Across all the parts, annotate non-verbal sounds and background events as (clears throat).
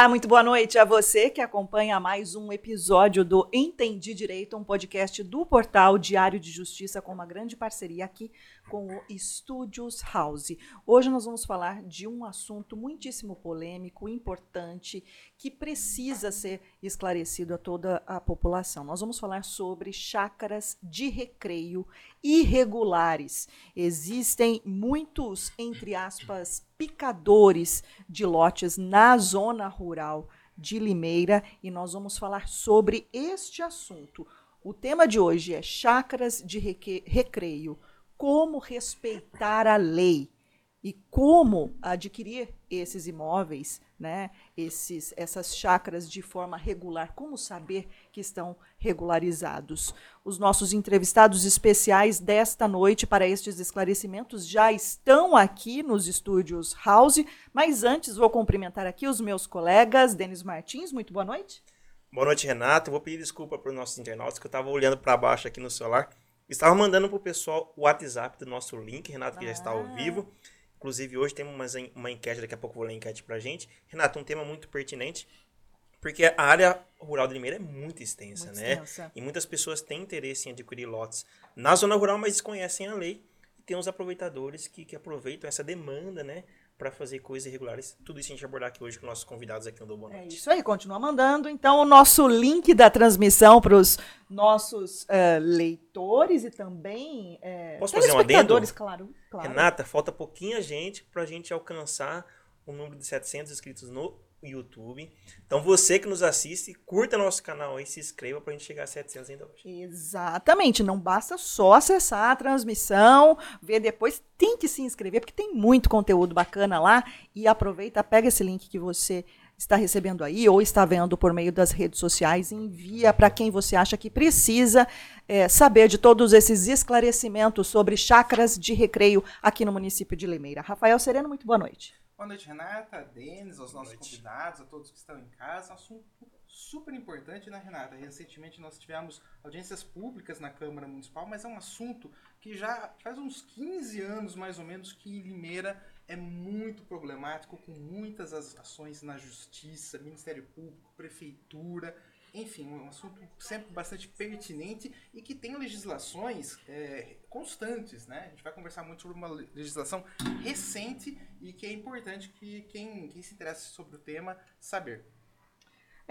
Olá, muito boa noite a você que acompanha mais um episódio do Entendi Direito, um podcast do portal Diário de Justiça com uma grande parceria aqui com o Studios House. Hoje nós vamos falar de um assunto muitíssimo polêmico, importante, que precisa ser esclarecido a toda a população. Nós vamos falar sobre chácaras de recreio irregulares. Existem muitos, entre aspas, picadores de lotes na zona rural de Limeira e nós vamos falar sobre este assunto. O tema de hoje é chácaras de recreio como respeitar a lei e como adquirir esses imóveis, né, esses, essas chácaras de forma regular, como saber que estão regularizados. Os nossos entrevistados especiais desta noite para estes esclarecimentos já estão aqui nos estúdios House, mas antes vou cumprimentar aqui os meus colegas, Denis Martins, muito boa noite. Boa noite, Renato. Vou pedir desculpa para os nossos internautas, que eu estava olhando para baixo aqui no celular Estava mandando pro pessoal o WhatsApp do nosso link, Renato, que ah. já está ao ah. vivo. Inclusive, hoje tem uma, uma enquete, daqui a pouco vou ler a enquete pra gente. Renato, um tema muito pertinente, porque a área rural de Limeira é muito extensa, muito né? Extensa. E muitas pessoas têm interesse em adquirir lotes na zona rural, mas desconhecem a lei. E tem os aproveitadores que, que aproveitam essa demanda, né? Para fazer coisas irregulares. Tudo isso a gente vai abordar aqui hoje com nossos convidados aqui no Do Boa Noite. É isso aí, continua mandando. Então, o nosso link da transmissão para os nossos uh, leitores e também uh, Posso fazer um adendo? Claro, claro. Renata, falta pouquinha gente para a gente alcançar o número de 700 inscritos no YouTube. Então você que nos assiste, curta nosso canal aí, se inscreva para a gente chegar a 700 ainda hoje. Exatamente, não basta só acessar a transmissão, ver depois, tem que se inscrever, porque tem muito conteúdo bacana lá. E aproveita, pega esse link que você está recebendo aí ou está vendo por meio das redes sociais, envia para quem você acha que precisa é, saber de todos esses esclarecimentos sobre chácaras de recreio aqui no município de Limeira. Rafael Sereno, muito boa noite. Boa noite, Renata, Denis, aos nossos convidados, a todos que estão em casa. Um assunto super importante, né, Renata? Recentemente nós tivemos audiências públicas na Câmara Municipal, mas é um assunto que já faz uns 15 anos, mais ou menos, que Limeira é muito problemático, com muitas ações na Justiça, Ministério Público, Prefeitura enfim, um assunto sempre bastante pertinente e que tem legislações é, constantes, né? A gente vai conversar muito sobre uma legislação recente e que é importante que quem, quem se interessa sobre o tema saber.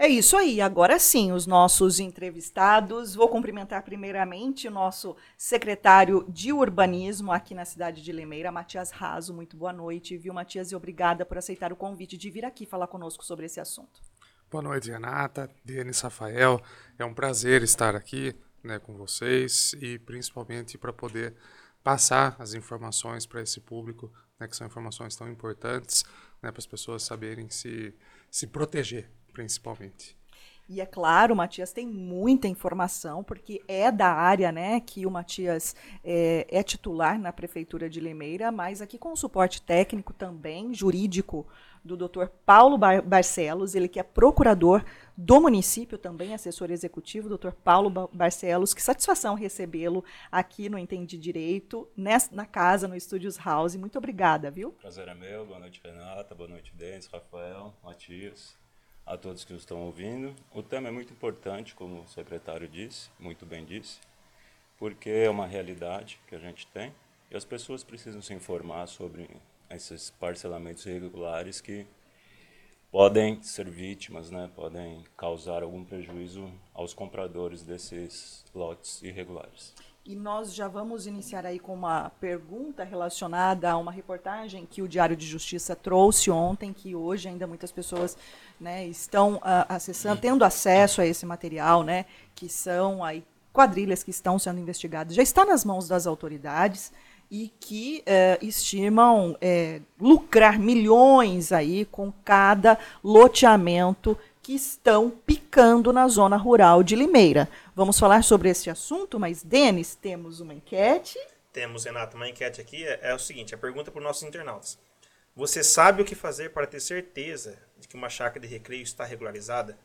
É isso aí. Agora sim, os nossos entrevistados. Vou cumprimentar primeiramente o nosso secretário de urbanismo aqui na cidade de Limeira, Matias Raso. Muito boa noite, viu, Matias? E obrigada por aceitar o convite de vir aqui falar conosco sobre esse assunto. Boa noite, Renata, Denis Rafael. É um prazer estar aqui né, com vocês e principalmente para poder passar as informações para esse público, né, que são informações tão importantes né, para as pessoas saberem se, se proteger, principalmente. E é claro, o Matias tem muita informação, porque é da área né, que o Matias é, é titular na Prefeitura de Limeira, mas aqui com o suporte técnico também, jurídico, do Dr. Paulo Barcelos, ele que é procurador do município, também assessor executivo, Dr. Paulo Barcelos. Que satisfação recebê-lo aqui no Entendi Direito, na casa, no Estúdios House. Muito obrigada, viu? Prazer é meu. Boa noite, Renata. Boa noite, Denis, Rafael, Matias, a todos que estão ouvindo. O tema é muito importante, como o secretário disse, muito bem disse, porque é uma realidade que a gente tem e as pessoas precisam se informar sobre esses parcelamentos irregulares que podem ser vítimas, né, podem causar algum prejuízo aos compradores desses lotes irregulares. E nós já vamos iniciar aí com uma pergunta relacionada a uma reportagem que o Diário de Justiça trouxe ontem, que hoje ainda muitas pessoas né, estão uh, acessando, tendo acesso a esse material, né, que são aí quadrilhas que estão sendo investigadas. Já está nas mãos das autoridades e que é, estimam é, lucrar milhões aí com cada loteamento que estão picando na zona rural de Limeira. Vamos falar sobre esse assunto, mas, Denis, temos uma enquete. Temos, Renato, uma enquete aqui. É, é o seguinte: a pergunta para os nossos internautas. Você sabe o que fazer para ter certeza de que uma chácara de recreio está regularizada?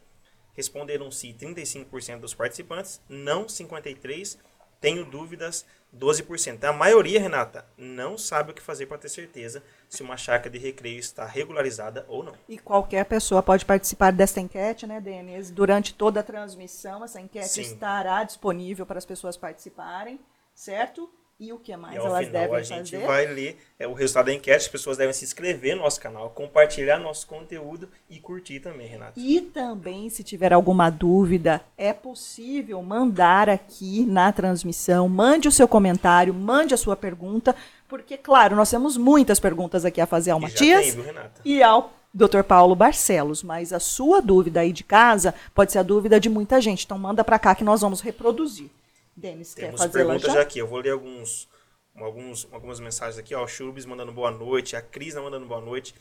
Responderam sim 35% dos participantes, não 53%, Tenho dúvidas, 12%. A maioria, Renata, não sabe o que fazer para ter certeza se uma chácara de recreio está regularizada ou não. E qualquer pessoa pode participar desta enquete, né, Denis? Durante toda a transmissão, essa enquete Sim. estará disponível para as pessoas participarem, certo? E o que mais E elas final devem a gente fazer? vai ler é, o resultado da enquete. As pessoas devem se inscrever no nosso canal, compartilhar nosso conteúdo e curtir também, Renata. E também, se tiver alguma dúvida, é possível mandar aqui na transmissão. Mande o seu comentário, mande a sua pergunta, porque, claro, nós temos muitas perguntas aqui a fazer ao E Matias tem, viu, e ao Dr. Paulo Barcelos. Mas a sua dúvida aí de casa pode ser a dúvida de muita gente. Então, manda para cá que nós vamos reproduzir. Denis, quer Temos fazê-la perguntas já? já aqui. Eu vou ler alguns, alguns, algumas mensagens aqui. Ó, o Churubis mandando boa noite, a Cris mandando boa noite.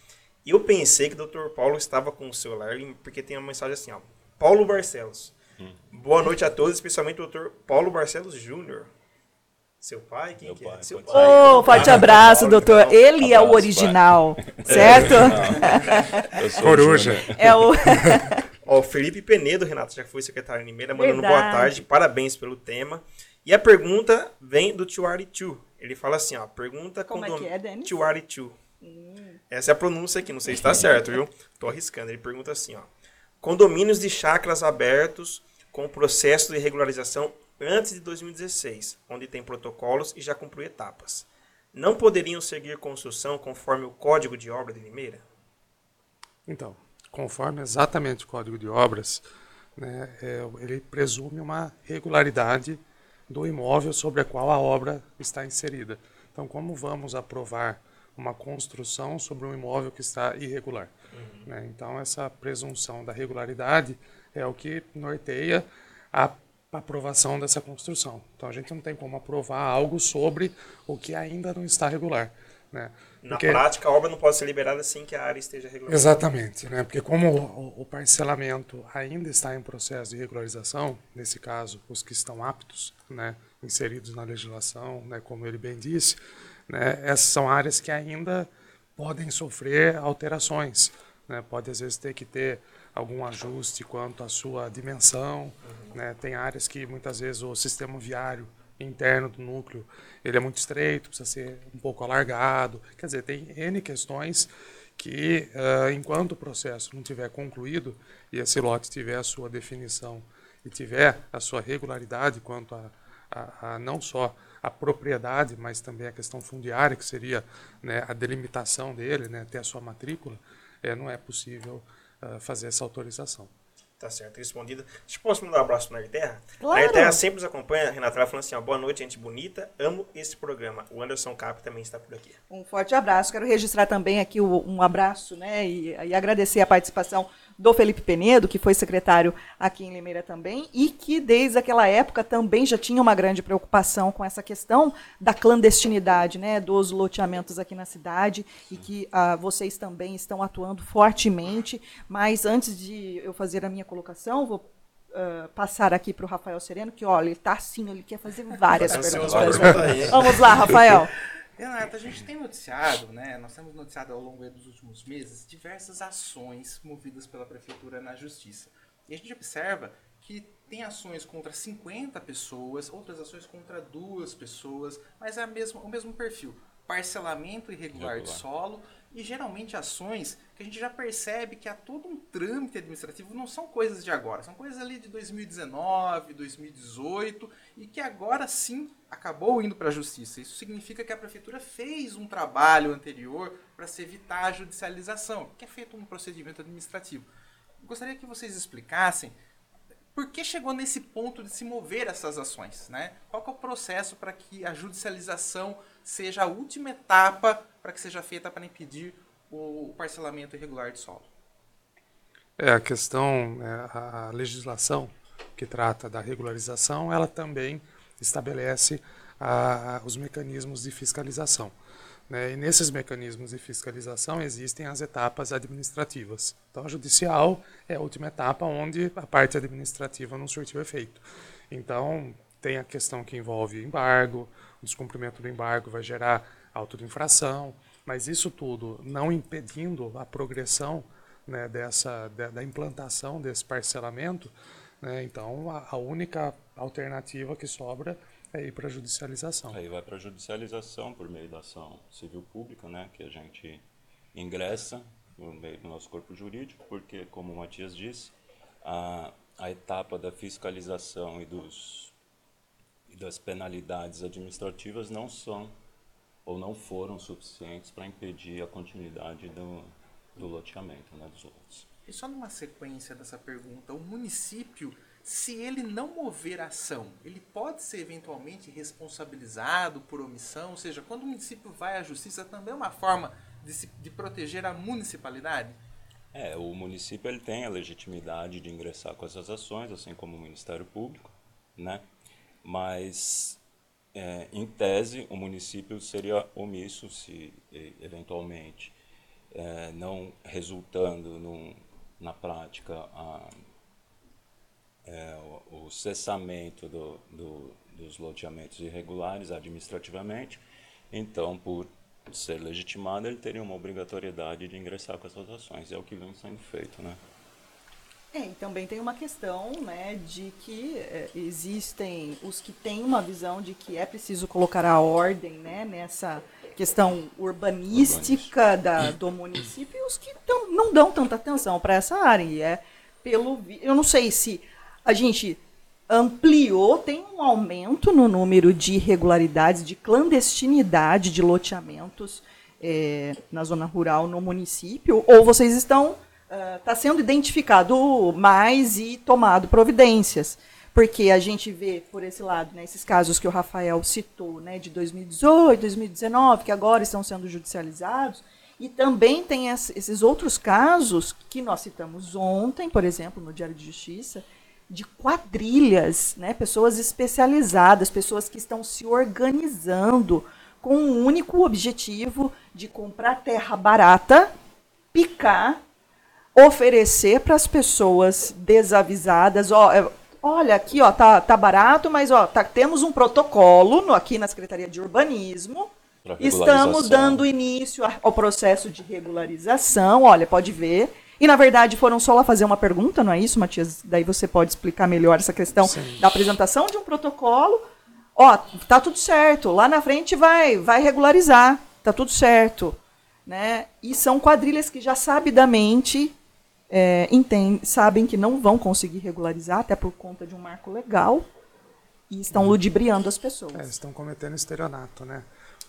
E eu pensei que o Dr. Paulo estava com o celular, porque tem uma mensagem assim, ó. Paulo Barcelos. Hum. Boa noite a todos, especialmente o Dr. Paulo Barcelos Júnior. Seu pai? Quem Meu que é? pai, Seu pode pai. Ô, forte abraço, Paulo, doutor. Ele é o Abraço, original, (laughs) certo? (laughs) Eu sou o Coruja. Júnior. É o. (laughs) Ó, o Felipe Penedo, Renato, já foi secretário em Limeira, mandando boa Verdade. tarde, parabéns pelo tema. E a pergunta vem do Tiwari2. Ele fala assim, ó, pergunta Como é condom- que é, Denis? Tiwari2. Essa é a pronúncia aqui, não sei se está certo, viu? Tô arriscando. Ele pergunta assim, ó. Condomínios de chácaras abertos com processo de regularização antes de 2016, onde tem protocolos e já cumpriu etapas. Não poderiam seguir construção conforme o Código de Obra de Limeira? Então, conforme exatamente o Código de Obras, né, é, ele presume uma regularidade do imóvel sobre a qual a obra está inserida. Então, como vamos aprovar uma construção sobre um imóvel que está irregular? né? Então, essa presunção da regularidade é o que norteia a aprovação dessa construção. Então, a gente não tem como aprovar algo sobre o que ainda não está regular. Né? Na Porque- prática, a obra não pode ser liberada sem que a área esteja regulada. Exatamente, né? porque como o, o parcelamento ainda está em processo de regularização, nesse caso, os que estão aptos, né, inseridos na legislação, né, como ele bem disse, né, essas são áreas que ainda podem sofrer alterações. Né? Pode, às vezes, ter que ter algum ajuste quanto à sua dimensão. Né? Tem áreas que, muitas vezes, o sistema viário interno do núcleo ele é muito estreito, precisa ser um pouco alargado. Quer dizer, tem N questões que, ah, enquanto o processo não tiver concluído e esse lote tiver a sua definição e tiver a sua regularidade quanto a, a, a não só a propriedade, mas também a questão fundiária, que seria né, a delimitação dele, né, ter a sua matrícula, eh, não é possível ah, fazer essa autorização. Tá certo, respondido. Deixa eu posso mandar um abraço pro Terra? Claro. Terra sempre nos acompanha. Renata ela falando assim, ó, boa noite, gente bonita. Amo esse programa. O Anderson Cap também está por aqui. Um forte abraço. Quero registrar também aqui um abraço, né? E, e agradecer a participação do Felipe Penedo, que foi secretário aqui em Limeira também, e que desde aquela época também já tinha uma grande preocupação com essa questão da clandestinidade, né? Dos loteamentos aqui na cidade, e que ah, vocês também estão atuando fortemente. Mas antes de eu fazer a minha colocação, vou ah, passar aqui para o Rafael Sereno, que olha, ele está assim, ele quer fazer várias Tá perguntas. Vamos lá, Rafael. (laughs) Renata, a gente tem noticiado, né? Nós temos noticiado ao longo dos últimos meses diversas ações movidas pela prefeitura na justiça. E a gente observa que tem ações contra 50 pessoas, outras ações contra duas pessoas, mas é a mesma, o mesmo perfil. Parcelamento irregular de Irregular. solo e geralmente ações que a gente já percebe que há todo um trâmite administrativo, não são coisas de agora, são coisas ali de 2019, 2018 e que agora sim acabou indo para a justiça. Isso significa que a prefeitura fez um trabalho anterior para se evitar a judicialização, que é feito um procedimento administrativo. Gostaria que vocês explicassem por que chegou nesse ponto de se mover essas ações, né? Qual é o processo para que a judicialização seja a última etapa para que seja feita para impedir o parcelamento irregular de solo? É, a questão, é, a legislação que trata da regularização, ela também estabelece a- os mecanismos de fiscalização. né? E nesses mecanismos de fiscalização existem as etapas administrativas. Então, a judicial é a última etapa onde a parte administrativa não surtiu efeito. Então, tem a questão que envolve embargo, descumprimento do embargo vai gerar auto de infração, mas isso tudo não impedindo a progressão né, dessa, da, da implantação desse parcelamento, né, então a, a única alternativa que sobra é ir para a judicialização. Aí vai para a judicialização por meio da ação civil pública, né, que a gente ingressa no meio do nosso corpo jurídico, porque, como o Matias disse, a, a etapa da fiscalização e, dos, e das penalidades administrativas não são ou não foram suficientes para impedir a continuidade do, do loteamento né, dos lotes. E só numa sequência dessa pergunta, o município, se ele não mover ação, ele pode ser eventualmente responsabilizado por omissão? Ou seja, quando o município vai à justiça, também é uma forma de, se, de proteger a municipalidade? É, o município ele tem a legitimidade de ingressar com essas ações, assim como o Ministério Público, né? Mas, é, em tese, o município seria omisso se, eventualmente, é, não resultando num, na prática a, é, o, o, cessamento do, do, dos loteamentos irregulares administrativamente, então, por ser legitimado, ele teria uma obrigatoriedade de ingressar com essas ações. É o que vem sendo feito, né? É, e também tem uma questão né, de que é, existem os que têm uma visão de que é preciso colocar a ordem né, nessa questão urbanística da, do município e os que tão, não dão tanta atenção para essa área. E é pelo. Eu não sei se a gente ampliou, tem um aumento no número de irregularidades, de clandestinidade de loteamentos é, na zona rural no município, ou vocês estão está uh, sendo identificado mais e tomado providências. Porque a gente vê, por esse lado, né, esses casos que o Rafael citou, né, de 2018, 2019, que agora estão sendo judicializados, e também tem esses outros casos que nós citamos ontem, por exemplo, no Diário de Justiça, de quadrilhas, né? pessoas especializadas, pessoas que estão se organizando com o um único objetivo de comprar terra barata, picar, oferecer para as pessoas desavisadas, ó, é, olha aqui, ó, tá, tá barato, mas ó, tá, temos um protocolo no, aqui na Secretaria de Urbanismo. Estamos dando início ao processo de regularização. Olha, pode ver e, na verdade, foram só lá fazer uma pergunta, não é isso, Matias? Daí você pode explicar melhor essa questão Sim. da apresentação de um protocolo. Ó, tá tudo certo, lá na frente vai, vai regularizar, tá tudo certo. Né? E são quadrilhas que já sabidamente é, entendem, sabem que não vão conseguir regularizar, até por conta de um marco legal, e estão ludibriando as pessoas. É, estão cometendo estelionato, né?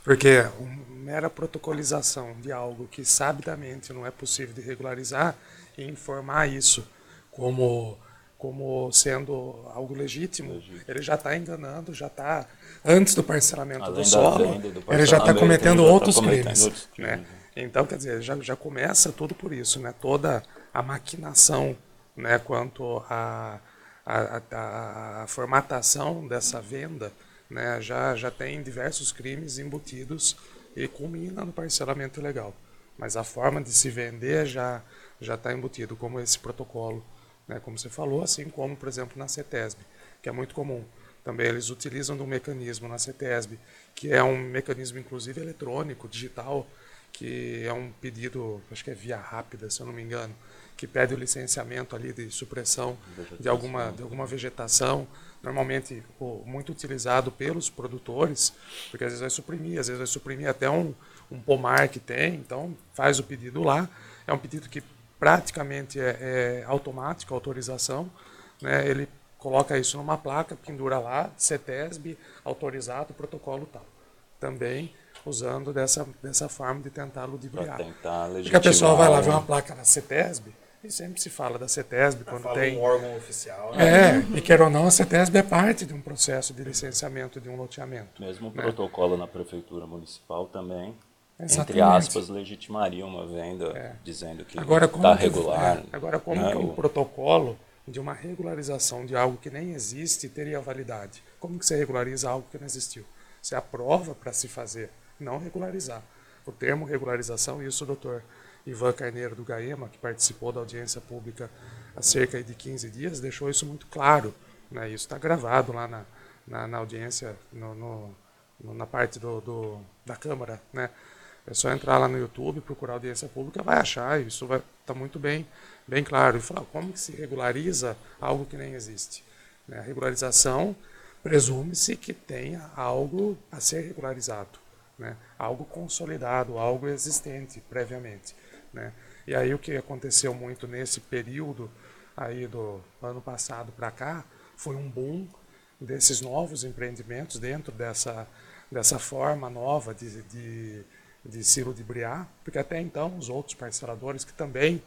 Porque mera protocolização de algo que sabidamente não é possível de regularizar e informar isso como como sendo algo legítimo, legítimo. ele já está enganando, já está antes do parcelamento Além do solo, do ele já está cometendo outros tá crimes, outros crimes, né? Então, quer dizer, já, já começa tudo por isso, né? Toda a maquinação, né? Quanto a, a, a, a formatação dessa venda, né, já, já tem diversos crimes embutidos e culmina no parcelamento ilegal. Mas a forma de se vender já já está embutido, como esse protocolo, né, como você falou, assim como, por exemplo, na CETESB, que é muito comum. Também eles utilizam um mecanismo na CETESB, que é um mecanismo, inclusive, eletrônico, digital, que é um pedido, acho que é via rápida, se eu não me engano, que pede o licenciamento ali de supressão de alguma, de alguma vegetação, normalmente muito utilizado pelos produtores, porque às vezes vai suprimir, às vezes vai suprimir até um, um pomar que tem, então faz o pedido lá. É um pedido que praticamente é, é automático, autorização. Né? Ele coloca isso numa placa, pendura lá, CETESB, autorizado, protocolo tal. Também usando dessa, dessa forma de tentar ludibriar. Porque a pessoa vai lá ver uma placa na CETESB, e sempre se fala da CETESB quando fala tem. um órgão oficial. Né? É, e quer ou não, a CETESB é parte de um processo de licenciamento de um loteamento. Mesmo o né? protocolo na prefeitura municipal também, Exatamente. entre aspas, legitimaria uma venda é. dizendo que está regular. É, agora, como né? que um protocolo de uma regularização de algo que nem existe teria validade? Como que você regulariza algo que não existiu? Você aprova para se fazer, não regularizar. O termo regularização, isso o doutor Ivan Carneiro do GAEMA, que participou da audiência pública há cerca de 15 dias, deixou isso muito claro. Né? Isso está gravado lá na, na, na audiência, no, no, na parte do, do, da Câmara. Né? É só entrar lá no YouTube, procurar audiência pública, vai achar, isso vai estar tá muito bem, bem claro. E falar como que se regulariza algo que nem existe. Né? A regularização presume-se que tenha algo a ser regularizado, né? algo consolidado, algo existente previamente. Né? E aí o que aconteceu muito nesse período aí do ano passado para cá foi um boom desses novos empreendimentos dentro dessa, dessa forma nova de, de, de silo de briar, porque até então os outros parceladores que também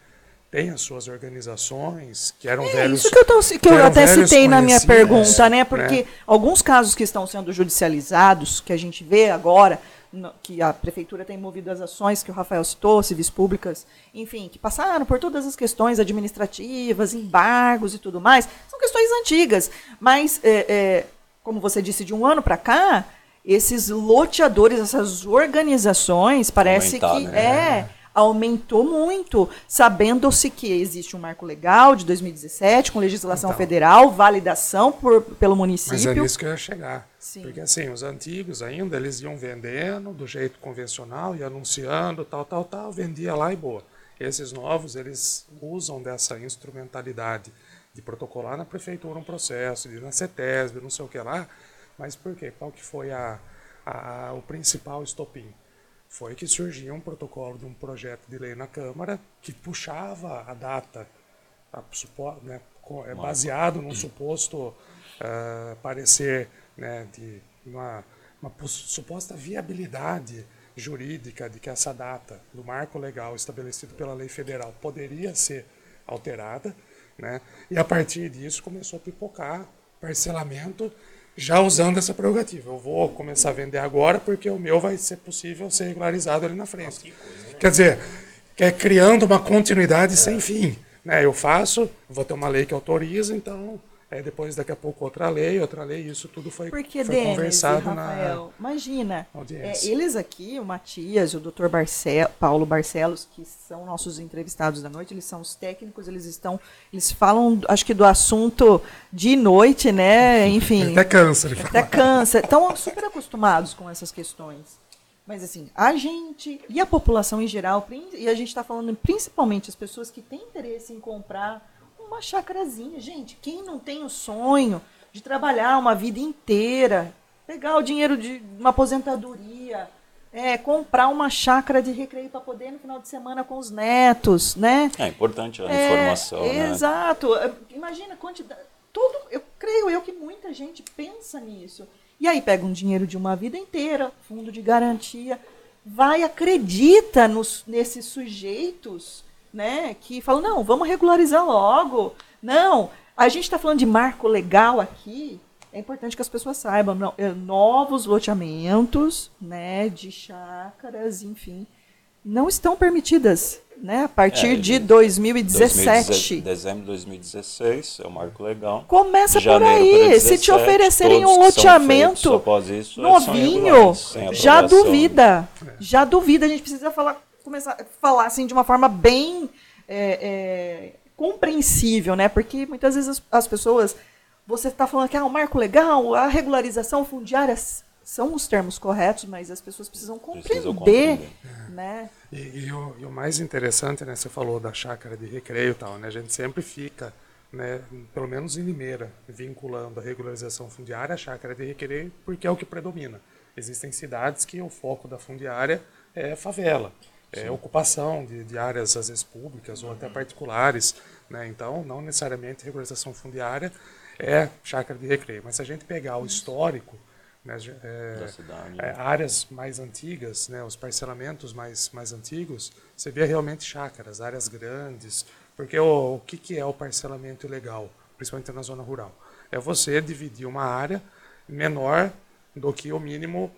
têm as suas organizações, que eram É velhos. isso que eu, tô, que que eu até citei na minha pergunta, né? né? Porque alguns casos que estão sendo judicializados, que a gente vê agora, no- que a prefeitura tem movido as ações que o Rafael citou, civis públicas, enfim, que passaram por todas as questões administrativas, embargos e tudo mais, são questões antigas. Mas, é, é, como você disse, de um ano para cá, esses loteadores, essas organizações, parece Aumentar, que né? é aumentou muito, sabendo-se que existe um marco legal de 2017 com legislação Então. federal, validação por, pelo Mas é município. nisso que eu ia chegar. Sim. Porque assim, os antigos ainda, eles iam vendendo do jeito convencional e anunciando, tal, tal, tal, vendia lá e boa. Esses novos, eles usam dessa instrumentalidade de protocolar na prefeitura um processo, de ir na CETESB, não sei o que lá. Mas por quê? Qual que foi a, a- o principal estopim? Foi que surgia um protocolo de um projeto de lei na Câmara que puxava a data a né, é baseado num suposto ah, parecer né, de uma, uma pos- suposta viabilidade jurídica de que essa data do marco legal estabelecido pela lei federal poderia ser alterada, né, e a partir disso começou a pipocar parcelamento já usando essa prerrogativa. Eu vou começar a vender agora porque o meu vai ser possível ser regularizado ali na frente. Quer dizer, é criando uma continuidade sem fim. Né? Eu faço, vou ter uma lei que autoriza, então é, depois daqui a pouco outra lei, outra lei, isso tudo foi, Porque, foi Denis conversado Rafael, imagina, audiência. é, eles aqui, o Matias e o Dr. Barcel, Paulo Barcelos, que são nossos entrevistados da noite, eles são os técnicos, eles estão, eles falam, acho que do assunto de noite, né? Enfim, até cansa de até cansa. Estão super acostumados com essas questões. Mas assim, a gente e a população em geral, e a gente está falando principalmente as pessoas que têm interesse em comprar uma chacrazinha. Gente, quem não tem o sonho de trabalhar uma vida inteira, pegar o dinheiro de uma aposentadoria, é, comprar uma chácara de recreio para poder no final de semana com os netos, né? É importante a É, informação, né? Exato. É, Imagina a quantidade. Todo, eu creio eu que muita gente pensa nisso. E aí pega um dinheiro de uma vida inteira, fundo de garantia, vai, acredita nos, nesses sujeitos, né? Que falam, não, vamos regularizar logo. Não, a gente está falando de marco legal aqui. É importante que as pessoas saibam, não, é, novos loteamentos, né, de chácaras, enfim, não estão permitidas, né, a partir É, de de 2017. Dezembro de 2016 é o marco legal. Começa por aí. Se te 17, oferecerem um loteamento feitos isso, novinho, já duvida. Já duvida. A gente precisa falar, começar a falar assim de uma forma bem é, é, compreensível, né? Porque muitas vezes as, as pessoas. Você está falando que ah, o marco legal, a regularização fundiária são os termos corretos, mas as pessoas precisam Precisam compreender, compreender. né? E, e o, e o mais interessante, né, você falou da chácara de recreio e tal, né, a gente sempre fica, né, pelo menos em Limeira, vinculando a regularização fundiária à chácara de recreio, porque é o que predomina. Existem cidades que o foco da fundiária é favela, é ocupação de, de áreas, às vezes, públicas ou até particulares, né, então não necessariamente regularização fundiária é chácara de recreio, mas se a gente pegar o histórico, né, é, Da cidade. é, áreas mais antigas, né, os parcelamentos mais, mais antigos, você vê realmente chácaras, áreas grandes, porque o, o que, que é o parcelamento ilegal, principalmente na zona rural? É você dividir uma área menor do que o mínimo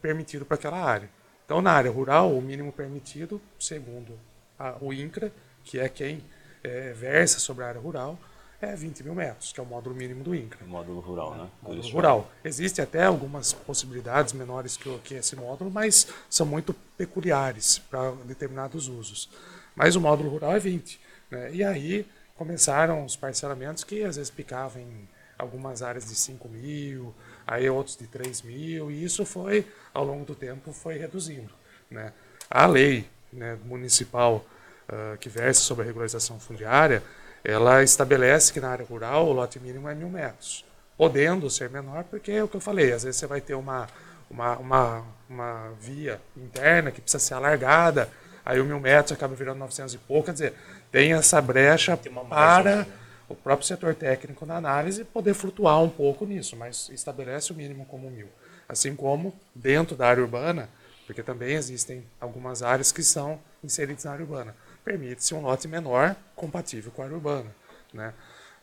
permitido para aquela área. Então, na área rural, o mínimo permitido, segundo a- o INCRA, que é quem é, versa sobre a área rural, é 20 mil metros, que é o módulo mínimo do INCRA Módulo rural, né? módulo rural. Existem até algumas possibilidades menores que, que esse módulo, mas são muito peculiares para determinados usos. Mas o módulo rural é 20. Né? E aí começaram os parcelamentos que às vezes picavam em algumas áreas de 5 mil, aí outros de 3 mil, e isso foi, ao longo do tempo, foi reduzindo. Né? A lei né, municipal ah, que versa sobre a regularização fundiária, ela estabelece que na área rural o lote mínimo é mil metros. podendo ser menor, porque é o que eu falei, às vezes você vai ter uma, uma, uma, uma via interna que precisa ser alargada, aí o mil metros acaba virando 900 e pouco, quer dizer, tem essa brecha Tem para margem, né? O próprio setor técnico na análise poder flutuar um pouco nisso, mas estabelece o mínimo como mil. Assim como dentro da área urbana, porque também existem algumas áreas que são inseridas na área urbana, permite-se um lote menor compatível com a área urbana. Né?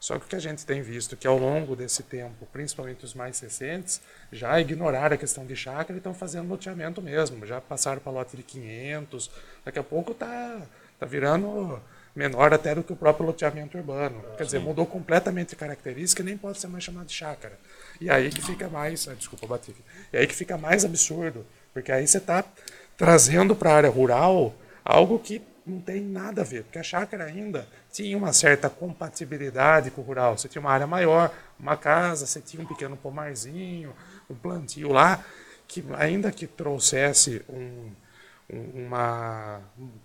Só que o que a gente tem visto que ao longo desse tempo, principalmente os mais recentes, já ignoraram a questão de chácara e estão fazendo loteamento mesmo. Já passaram para lote de 500, daqui a pouco está tá virando menor até do que o próprio loteamento urbano. Quer dizer, mudou completamente a característica e nem pode ser mais chamado de chácara. E aí que fica mais, ah, desculpa, bati. E aí que fica mais absurdo, porque aí você está trazendo para a área rural algo que não tem nada a ver, porque a chácara ainda tinha uma certa compatibilidade com o rural. Você tinha uma área maior, uma casa, você tinha um pequeno pomarzinho, um plantio lá, que ainda que trouxesse um, um- uma,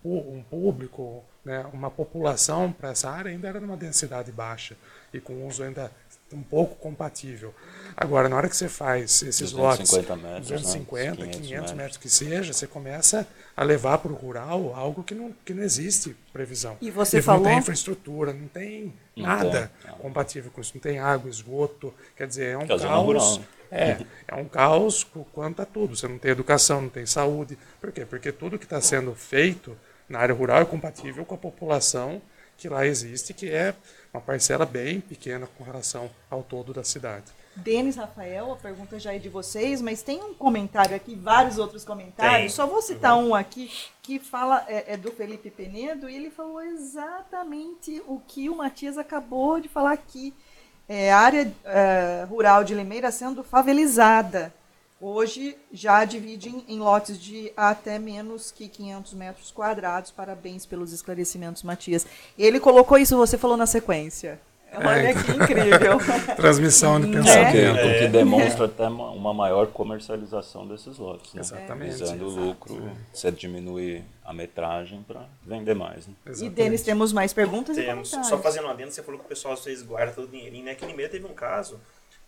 um um público, né, uma população para essa área, ainda era numa densidade baixa e com uso ainda um pouco compatível. Agora, na hora que você faz esses lotes, 250 metros, né? 250, 500 500 metros. metros que seja, você começa a levar para o rural algo que não, que não existe previsão. E você Não falou- tem infraestrutura, não tem Não nada tem, não. compatível com isso. Não tem água, esgoto. Quer dizer, é um caos. né? É, é um caos quanto a tudo. Você não tem educação, não tem saúde. Por quê? Porque tudo que está sendo feito na área rural é compatível com a população que lá existe, que é uma parcela bem pequena com relação ao todo da cidade. Denis Rafael, a pergunta já é de vocês, mas tem um comentário aqui, vários outros comentários. Tem. Só vou citar um aqui que fala é, é do Felipe Penedo e ele falou exatamente o que o Matias acabou de falar aqui. É, área é, rural de Limeira sendo favelizada. Hoje já divide em, lotes de até menos que 500 metros quadrados. Parabéns pelos esclarecimentos, Matias. Ele colocou isso, você falou na sequência. Olha que incrível. (laughs) Transmissão de? O pensamento. que, o que demonstra até uma, maior comercialização desses lotes. Né? Exatamente. Visando o lucro, você diminuir a metragem para vender mais. Né? E. Denis, temos mais perguntas Temos. Só fazendo um adendo, você falou que o pessoal às vezes guarda todo o dinheirinho, né? Que em Limeira teve um caso,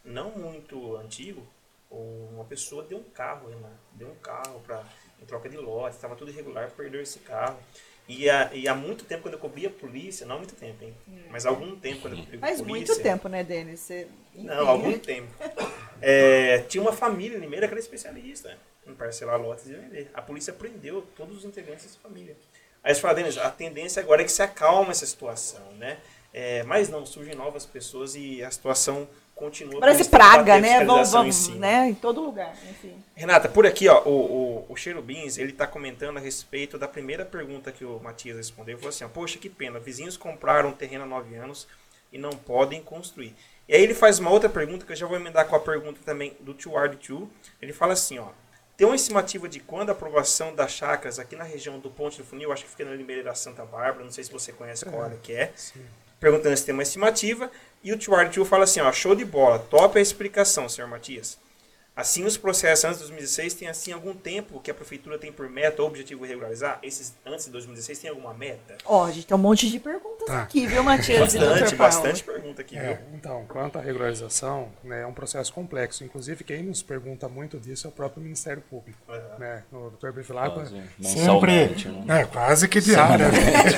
não muito antigo, uma pessoa deu um carro, Renato, deu um carro pra, em troca de lote, estava tudo irregular, perdeu esse carro. E, há- e há muito tempo, quando eu cobria a polícia, não há muito tempo, hein? Mas há algum tempo, quando eu cobria a Faz polícia... muito tempo, né, Denis? Você... Não, algum tempo. (laughs) É, tinha uma família em Limeira que era especialista em parcelar lotes e vender. A polícia prendeu todos os integrantes dessa família. Aí eles falaram, Denis, a tendência agora é que se acalma essa situação, né? É, mas não, surgem novas pessoas e a situação continua. Parece praga, né? Vamos, em né? Em todo lugar, enfim. Renata, por aqui, ó, o, o, o Cheiro Beans, ele tá comentando a respeito da primeira pergunta que o Matias respondeu. Ele falou assim, ó, poxa, que pena, vizinhos compraram um terreno há nove anos e não podem construir. E aí ele faz uma outra pergunta, que eu já vou emendar com a pergunta também do Tio Ard Tio. Ele fala assim, ó, tem uma estimativa de quando a aprovação das chácaras aqui na região do Ponte do Funil, acho que fica na Limeira da Santa Bárbara, não sei se você conhece qual área que é, perguntando se tem uma estimativa. E o Tio Tio fala assim, ó, show de bola, top a explicação, senhor Matias. Assim, os processos antes de 2016 tem assim algum tempo que a prefeitura tem por meta ou objetivo regularizar? Esses antes de 2016 tem alguma meta? Ó, a gente tem um monte de perguntas Tá. aqui, viu, Matias e Bastante, bastante pergunta aqui, É, viu? então, quanto à regularização, né, é um processo complexo. Inclusive, quem nos pergunta muito disso é o próprio Ministério Público. Aham. Né? O Dr. Bevilacqua Quase sempre... né? É, quase que diariamente.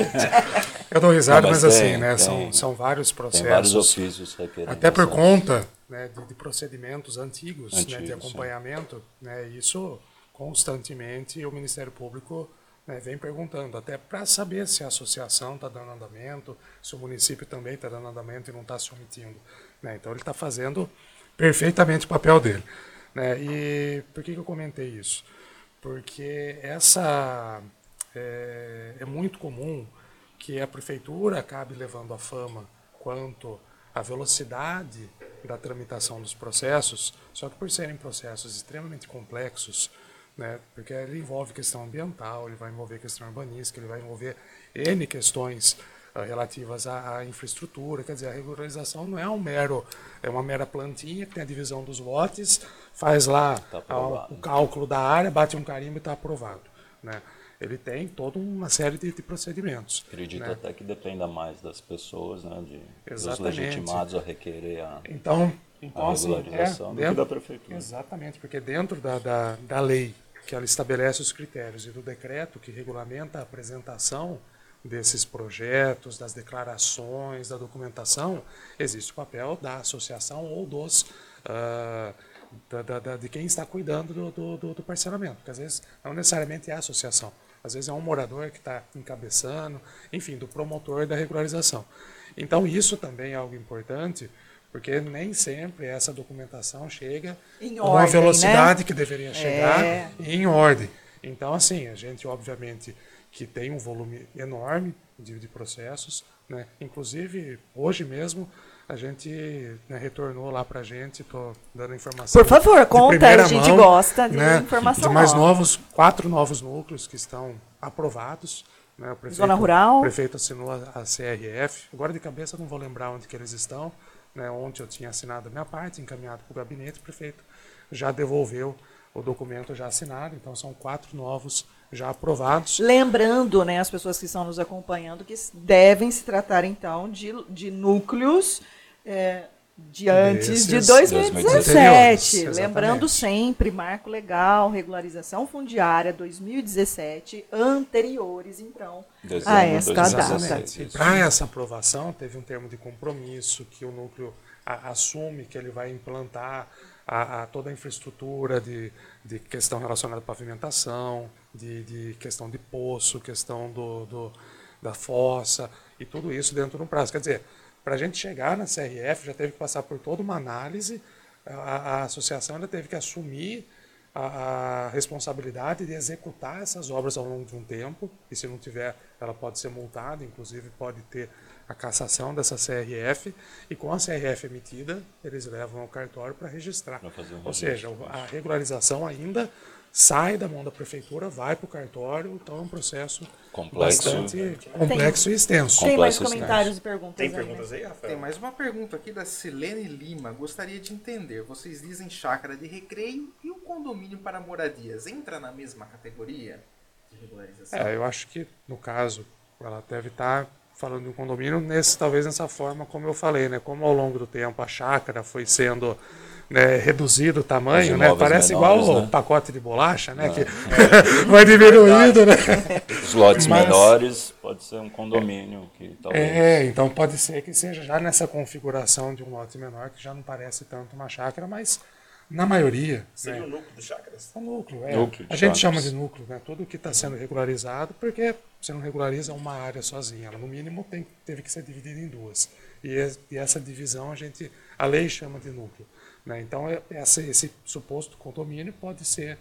Eu dou risada, Não, mas, mas assim, tem- né, tem- são, são vários Tem processos. vários ofícios. Até por conta né, de, de procedimentos antigos, né, de Antigos, acompanhamento, né, isso constantemente o Ministério Público né, vem perguntando, até para saber se a associação está dando andamento, se o município também está dando andamento e não está se omitindo. né. Então ele está fazendo perfeitamente o papel dele. né. E por que, que eu comentei isso? Porque essa é, é muito comum que a prefeitura acabe levando a fama quanto à velocidade da tramitação dos processos, só que por serem processos extremamente complexos, né, porque ele envolve questão ambiental, ele vai envolver questão urbanística, ele vai envolver N questões ah, relativas à, à infraestrutura, quer dizer, a regularização não é um mero, é uma mera plantinha que tem a divisão dos lotes, faz lá Tá ah, o cálculo da área, bate um carimbo e está aprovado. Né? Ele tem toda uma série de, de procedimentos. Acredito né? até que dependa mais das pessoas, né? De, dos legitimados a requerer a. Então, Então, a assim, regularização é, do dentro- que da prefeitura. Exatamente, porque dentro da, da, da lei que ela estabelece os critérios e do decreto que regulamenta a apresentação desses projetos, das declarações, da documentação, existe o papel da associação ou dos ah, da- da- de quem está cuidando do, do, do- do parcelamento, porque às vezes não necessariamente é a associação, às vezes é um morador que está encabeçando, enfim, do promotor da regularização. Então isso também é algo importante, porque nem sempre essa documentação chega Em com a ordem, velocidade que deveria chegar É. e em ordem. Então, assim, a gente, obviamente, que tem um volume enorme de, de processos, né? Inclusive, hoje mesmo, a gente né, retornou lá pra gente, tô dando informação. Por favor, conta, a gente mão, gosta de né, informação De mais nova. novos, quatro novos núcleos que estão aprovados. Né, prefeito, Zona rural. O prefeito assinou a, a CRF. Agora de cabeça não vou lembrar onde que eles estão. Né, ontem eu tinha assinado a minha parte, encaminhado para o gabinete, o prefeito já devolveu o documento já assinado. Então são quatro novos já aprovados. Lembrando, né, as pessoas que estão nos acompanhando, que devem se tratar, então, de, de núcleos é, de antes de Desses 2017. anteriores, Lembrando exatamente. sempre, marco legal, regularização fundiária 2017, anteriores, então, Dezembro a esta 2017, data. E para essa aprovação, teve um termo de compromisso que o núcleo a- assume que ele vai implantar a, a toda a infraestrutura de, de questão relacionada à pavimentação, de, de questão de poço, questão do, do- da fossa, e tudo isso dentro de um prazo. Quer dizer, para a gente chegar na CRF, já teve que passar por toda uma análise, a, a associação ainda teve que assumir a, a responsabilidade de executar essas obras ao longo de um tempo, e se não tiver, ela pode ser multada, inclusive pode ter a cassação dessa CRF, e com a CRF emitida, eles levam ao cartório para registrar. Um Ou seja, a regularização ainda sai da mão da prefeitura, vai para o cartório, então é um processo Complexo. bastante complexo e extenso. tem mais comentários e perguntas Tem aí, né? perguntas aí, Rafael? Tem mais uma pergunta aqui da Silene Lima. Gostaria de entender. Vocês dizem chácara de recreio e o condomínio para moradias. Entra na mesma categoria de regularização? É, eu acho que, no caso, ela deve estar falando de um condomínio, nesse, talvez nessa forma como eu falei, né? Como ao longo do tempo a chácara foi sendo né, reduzido o tamanho, né? Parece menores, igual o né? pacote de bolacha, né? Que (laughs) vai diminuindo, né? Os lotes Mas- menores pode ser um condomínio que talvez. É, então pode ser que seja já nessa configuração de um lote menor, que já não parece tanto uma chácara, mas na maioria, Seria né, o núcleo do Chácaras? é um núcleo. É. Núcleo de a gente chácaras. chama de núcleo, né? Tudo que está sendo regularizado, porque você não regulariza uma área sozinha. Ela, no mínimo, tem, teve que ser dividida em duas. E, e essa divisão a gente, a lei chama de núcleo. Né? Então, é- essa, esse suposto condomínio pode ser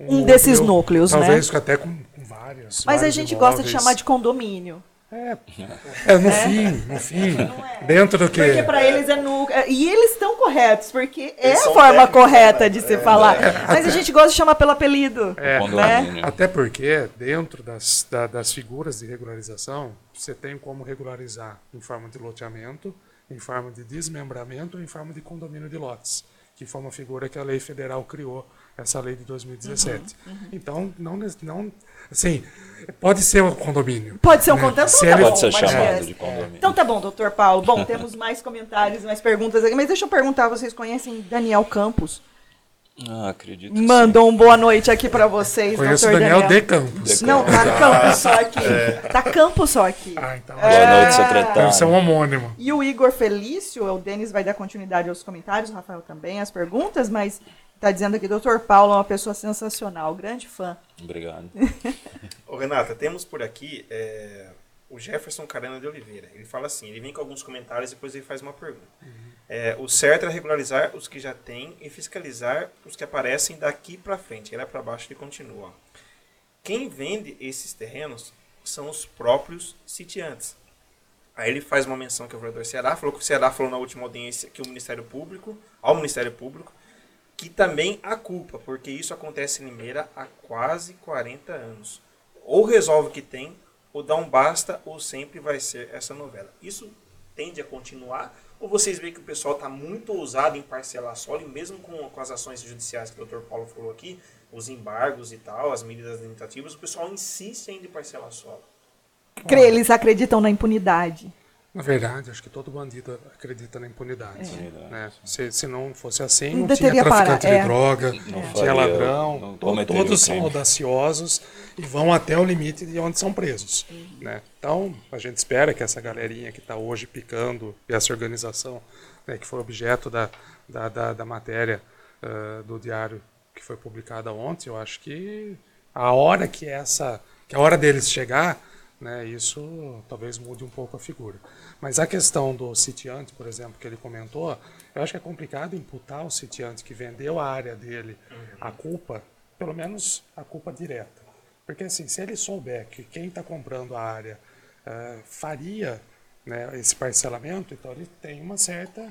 Um desses núcleos, né? talvez até com, com vários. Mas a gente gosta de imóveis. chamar de condomínio. É, é no fim, no (laughs) fim, dentro do que. Porque para eles é no. E eles estão corretos, porque é Eles a são forma técnicos, correta né? de se falar. Mas a gente gosta de chamar pelo apelido. É, Condomínio. Até porque, dentro das, da- das figuras de regularização, você tem como regularizar em forma de loteamento, em forma de desmembramento ou em forma de condomínio de lotes, que foi uma figura que a lei federal criou, essa lei de 2017. Então, não, não. Assim, pode ser um condomínio. Pode ser um né? condomínio. Se Então tá bom, Pode ser chamado de condomínio. Então tá bom, doutor Paulo. Bom, temos mais comentários, mais perguntas aqui. Mas deixa eu perguntar, vocês conhecem Daniel Campos? Ah, acredito. que Mandou um boa noite aqui para vocês, Conheço o doutor Daniel Daniel. de Campos. De Não, tá Campos só aqui. Tá Campos só aqui. Ah, então. sim. Boa noite, Deve ser secretário. um homônimo. E o Igor Felício, o Denis vai dar continuidade aos comentários, o Rafael também, às perguntas, mas tá dizendo aqui, doutor Paulo é uma pessoa sensacional, grande fã. Obrigado. (laughs) Ô, Renata, temos por aqui é, o Jefferson Carana de Oliveira. Ele fala assim, ele vem com alguns comentários e depois ele faz uma pergunta. É, o certo é regularizar os que já têm e fiscalizar os que aparecem daqui para frente. Ele é para baixo e continua. Quem vende esses terrenos são os próprios sitiantes. Aí ele faz uma menção que o vereador Ceará falou que o Ceará falou na última audiência que o Ministério Público, ao Ministério Público, que também há culpa, porque isso acontece em Limeira há quase 40 anos. Ou resolve o que tem, ou dá um basta, ou sempre vai ser essa novela. Isso tende a continuar? Ou vocês veem que o pessoal está muito ousado em parcelar solo, e mesmo com, com as ações judiciais que o Dr. Paulo falou aqui, os embargos e tal, as medidas limitativas, o pessoal insiste ainda em parcelar solo. Eles acreditam na impunidade. Na verdade, acho que todo bandido acredita na impunidade. Impunidade, né? Se, se não fosse assim, Não não, tinha traficante para- é. de droga, Não tinha ladrão. não todos o são audaciosos e vão até o limite de onde são presos. Né? Então, a gente espera que essa galerinha que está hoje picando, e essa organização né, que foi objeto da, da, da, da matéria ah, do diário que foi publicada ontem, eu acho que a hora que essa que a hora deles chegar, né, isso talvez mude um pouco a figura. Mas a questão do sitiante, por exemplo, que ele comentou, eu acho que é complicado imputar o sitiante que vendeu a área dele a culpa, pelo menos a culpa direta. Porque assim, se ele souber que quem está comprando a área eh, faria né, esse parcelamento, então ele tem uma certa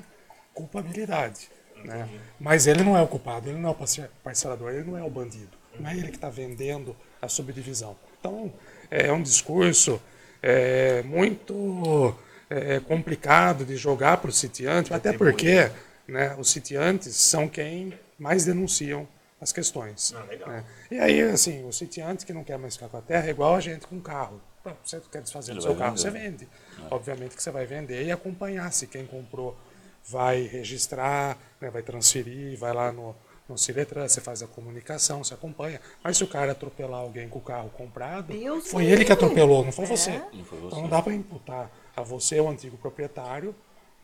culpabilidade. Né? Mas ele não é o culpado, ele não é o parce- parcelador, ele não é o bandido. Não é ele que está vendendo a subdivisão. Então, é um discurso é, muito é, complicado de jogar para o sitiante, até porque né, os sitiantes são quem mais denunciam as questões. Ah, legal. né? E aí, assim, o sitiante que não quer mais ficar com a terra é igual a gente com carro. Você quer desfazer Ele do seu carro, você vender. vende. Obviamente que você vai vender e acompanhar se quem comprou vai registrar, né, vai transferir, vai lá no, no Ciretran, você faz a comunicação, você acompanha. Mas se o cara atropelar alguém com o carro comprado, Deus foi me ele que atropelou, não foi É. você. Não foi Então você. não dá para imputar a você, o antigo proprietário,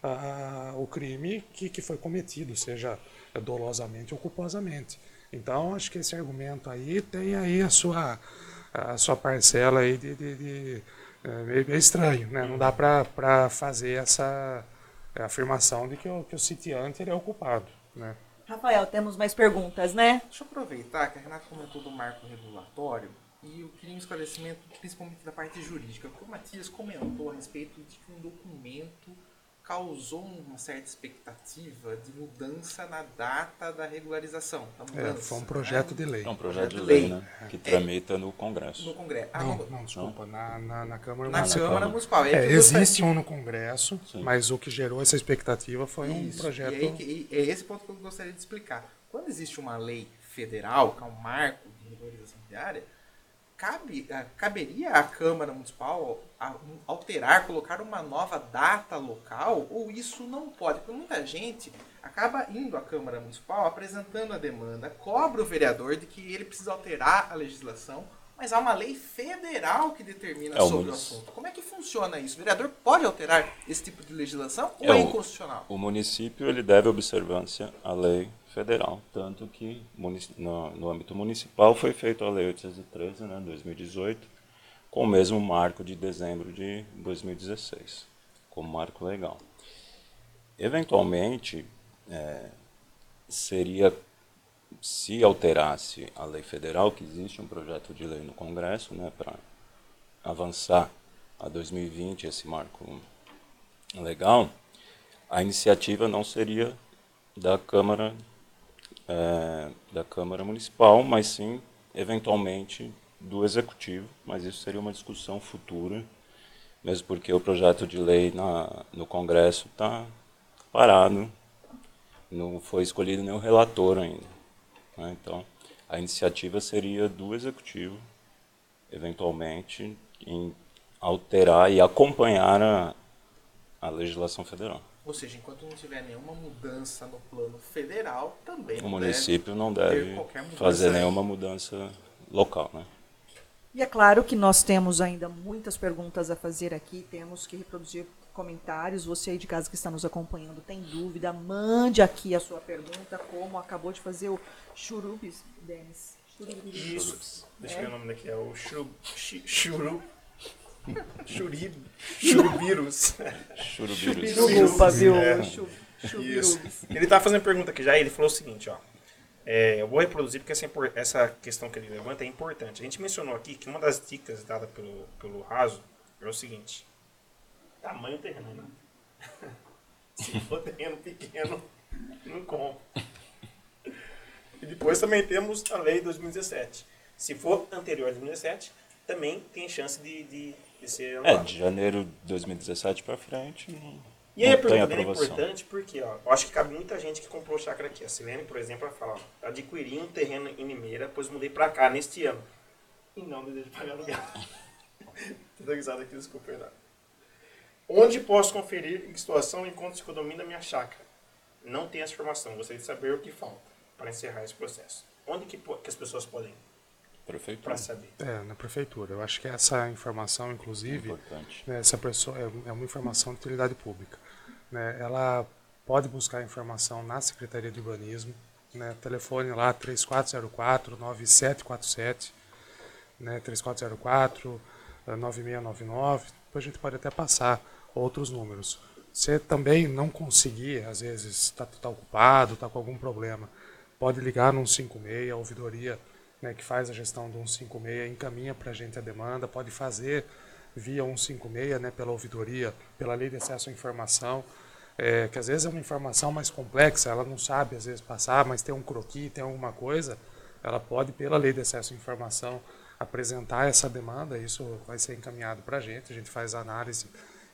ah, o crime que, que foi cometido, seja dolosamente ou culposamente. Então, acho que esse argumento aí tem aí a sua, a sua parcela aí de, de, de- é meio, meio estranho, né? Não dá para fazer essa afirmação de que o, que o sitiante ele é o culpado, né? Rafael, temos mais perguntas, né? Deixa eu aproveitar que a Renata comentou do marco regulatório e eu queria um esclarecimento principalmente da parte jurídica, porque o Matias comentou a respeito de que um documento causou uma certa expectativa de mudança na data da regularização, da É, mudança. foi um projeto né? de lei. É um projeto de lei, lei. né? Que tramita no Congresso. No Congresso. Ah, Não, não, desculpa, na, na, na Câmara na Municipal. Câmara Municipal. É, gostaria- existe um no Congresso, Sim. mas o que gerou essa expectativa foi um Isso, projeto. E aí, que- e é esse ponto que eu gostaria de explicar. Quando existe uma lei federal, que é um marco de regularização viária, cabe, ah, caberia à Câmara Municipal alterar, colocar uma nova data local, ou isso não pode? Porque muita gente acaba indo à Câmara Municipal apresentando a demanda, cobra o vereador de que ele precisa alterar a legislação, mas há uma lei federal que determina É, o sobre o munici- assunto. Como é que funciona isso? O vereador pode alterar esse tipo de legislação ou É, é o- inconstitucional? O município ele deve observância à lei federal, tanto que no, no âmbito municipal foi feita a lei 813, né, 2018, com o mesmo marco de dezembro de 2016, como marco legal. Eventualmente, é, seria se alterasse a lei federal, que existe um projeto de lei no Congresso, né, para avançar a 2020 esse marco legal, a iniciativa não seria da Câmara eh, da Câmara Municipal, mas sim eventualmente do Executivo, mas isso seria uma discussão futura, mesmo porque o projeto de lei na, no Congresso está parado, não foi escolhido nenhum relator ainda. né? Então, a iniciativa seria do Executivo, eventualmente, em alterar e acompanhar a, a legislação federal. Ou seja, enquanto não tiver nenhuma mudança no plano federal, também O não município não ter deve qualquer mudança fazer nenhuma mudança local, né? E é claro que nós temos ainda muitas perguntas a fazer aqui, temos que reproduzir comentários. Você aí de casa que está nos acompanhando tem dúvida, mande aqui a sua pergunta, como acabou de fazer o Churubis, Denis. Churubis. Isso. Deixa eu É? ver o nome daqui. É o Churu... chi- Churu... Churi... (laughs) Churubirus. Churubirus. É. Chu- Isso. Ele tá fazendo pergunta aqui já e ele falou o seguinte, ó. É, eu vou reproduzir porque essa, essa questão que ele levanta é importante. A gente mencionou aqui que uma das dicas dadas pelo, pelo Raso é o seguinte. Tamanho do terreno, né? (laughs) Se for terreno pequeno, não compra. E depois também temos a lei 2017. Se for anterior a 2017, também tem chance de, de, É, anulado. de janeiro de 2017 para frente, não, E aí a pergunta é importante porque, ó, eu acho que cabe muita gente que comprou chácara aqui. A Silene, por exemplo, ela fala, ó, adquiri um terreno em Limeira, pois mudei pra cá neste ano. E não desejo pagar aluguel. (laughs) Tô dando risada aqui, desculpa, Renato. Onde posso conferir em situação enquanto se condomina minha chácara? Não tenho essa informação. Gostaria de saber o que falta para encerrar esse processo. Onde que, que as pessoas podem Prefeitura. para saber? É, na prefeitura. Eu acho que essa informação, inclusive, Importante. né, essa pessoa é é uma informação de utilidade pública. Né? Ela pode buscar informação na Secretaria de Urbanismo, né? telefone lá 3404-9747, né? 3404 eh, 9699, depois a gente pode até passar outros números. Se também não conseguir, às vezes está tá ocupado, está com algum problema, pode ligar no 156, a ouvidoria né, que faz a gestão do 156 encaminha para a gente a demanda, pode fazer via 156, né, pela ouvidoria, pela lei de acesso à informação, é, que às vezes é uma informação mais complexa, ela não sabe às vezes passar, mas tem um croquis, tem alguma coisa, ela pode, pela lei de acesso à informação, apresentar essa demanda, isso vai ser encaminhado para a gente, a gente faz a análise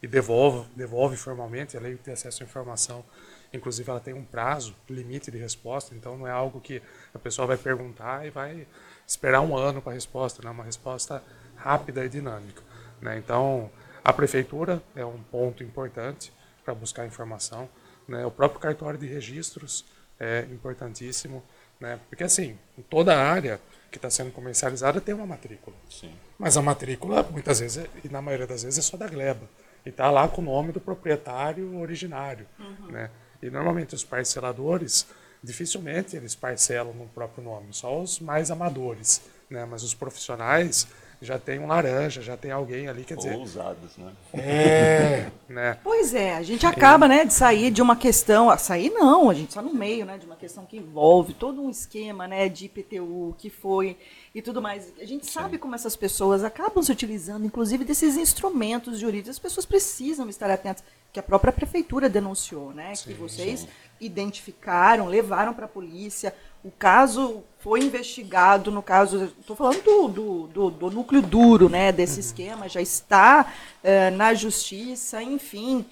e devolve, devolve formalmente, a lei de acesso à informação, inclusive ela tem um prazo, limite de resposta, então não é algo que a pessoa vai perguntar e vai esperar um ano para a resposta, não é uma resposta rápida e dinâmica. Né? Então, a prefeitura é um ponto importante para buscar informação, né? o próprio cartório de registros é importantíssimo, né? porque assim, em toda a área que está sendo comercializada tem uma matrícula. Sim. Mas a matrícula, muitas vezes, é- e na maioria das vezes, é só da gleba. E está lá com o nome do proprietário originário. Né? E normalmente os parceladores, dificilmente eles parcelam no próprio nome, só os mais amadores. Né? Mas os profissionais já tem um laranja, já tem alguém ali, quer dizer. Ousados, né? É, né? Pois é, a gente acaba, né, de sair de uma questão, a sair não, a gente está no meio, né, de uma questão que envolve todo um esquema, né, de IPTU que foi e tudo mais. A gente sabe como essas pessoas acabam se utilizando, inclusive desses instrumentos jurídicos. As pessoas precisam estar atentas, que a própria prefeitura denunciou, né, que Sim, vocês sim. identificaram, levaram para a polícia. O caso foi investigado, no caso, estou falando do, do, do- do núcleo duro né, desse esquema, já está eh, na justiça, enfim.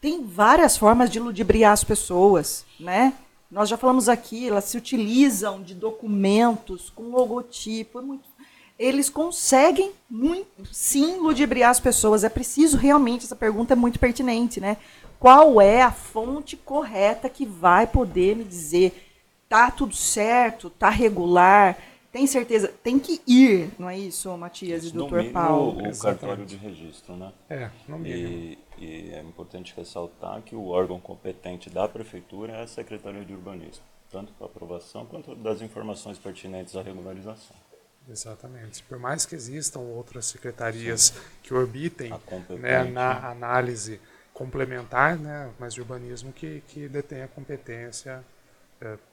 Tem várias formas de ludibriar as pessoas, né? Nós já falamos aqui, elas se utilizam de documentos com logotipo. é muito- Eles conseguem muito, sim ludibriar as pessoas. É preciso realmente, essa pergunta é muito pertinente, né? Qual é a fonte correta que vai poder me dizer tá tudo certo, tá regular, tem certeza, tem que ir, não é isso, Matias e doutor Paulo? o cartório de registro, né? É, no mínimo. E, e é importante ressaltar que o órgão competente da prefeitura é a Secretaria de Urbanismo, tanto para aprovação quanto das informações pertinentes à regularização. Exatamente. Por mais que existam outras secretarias que orbitem né, na né? análise complementar, né, mas de urbanismo que, que detém a competência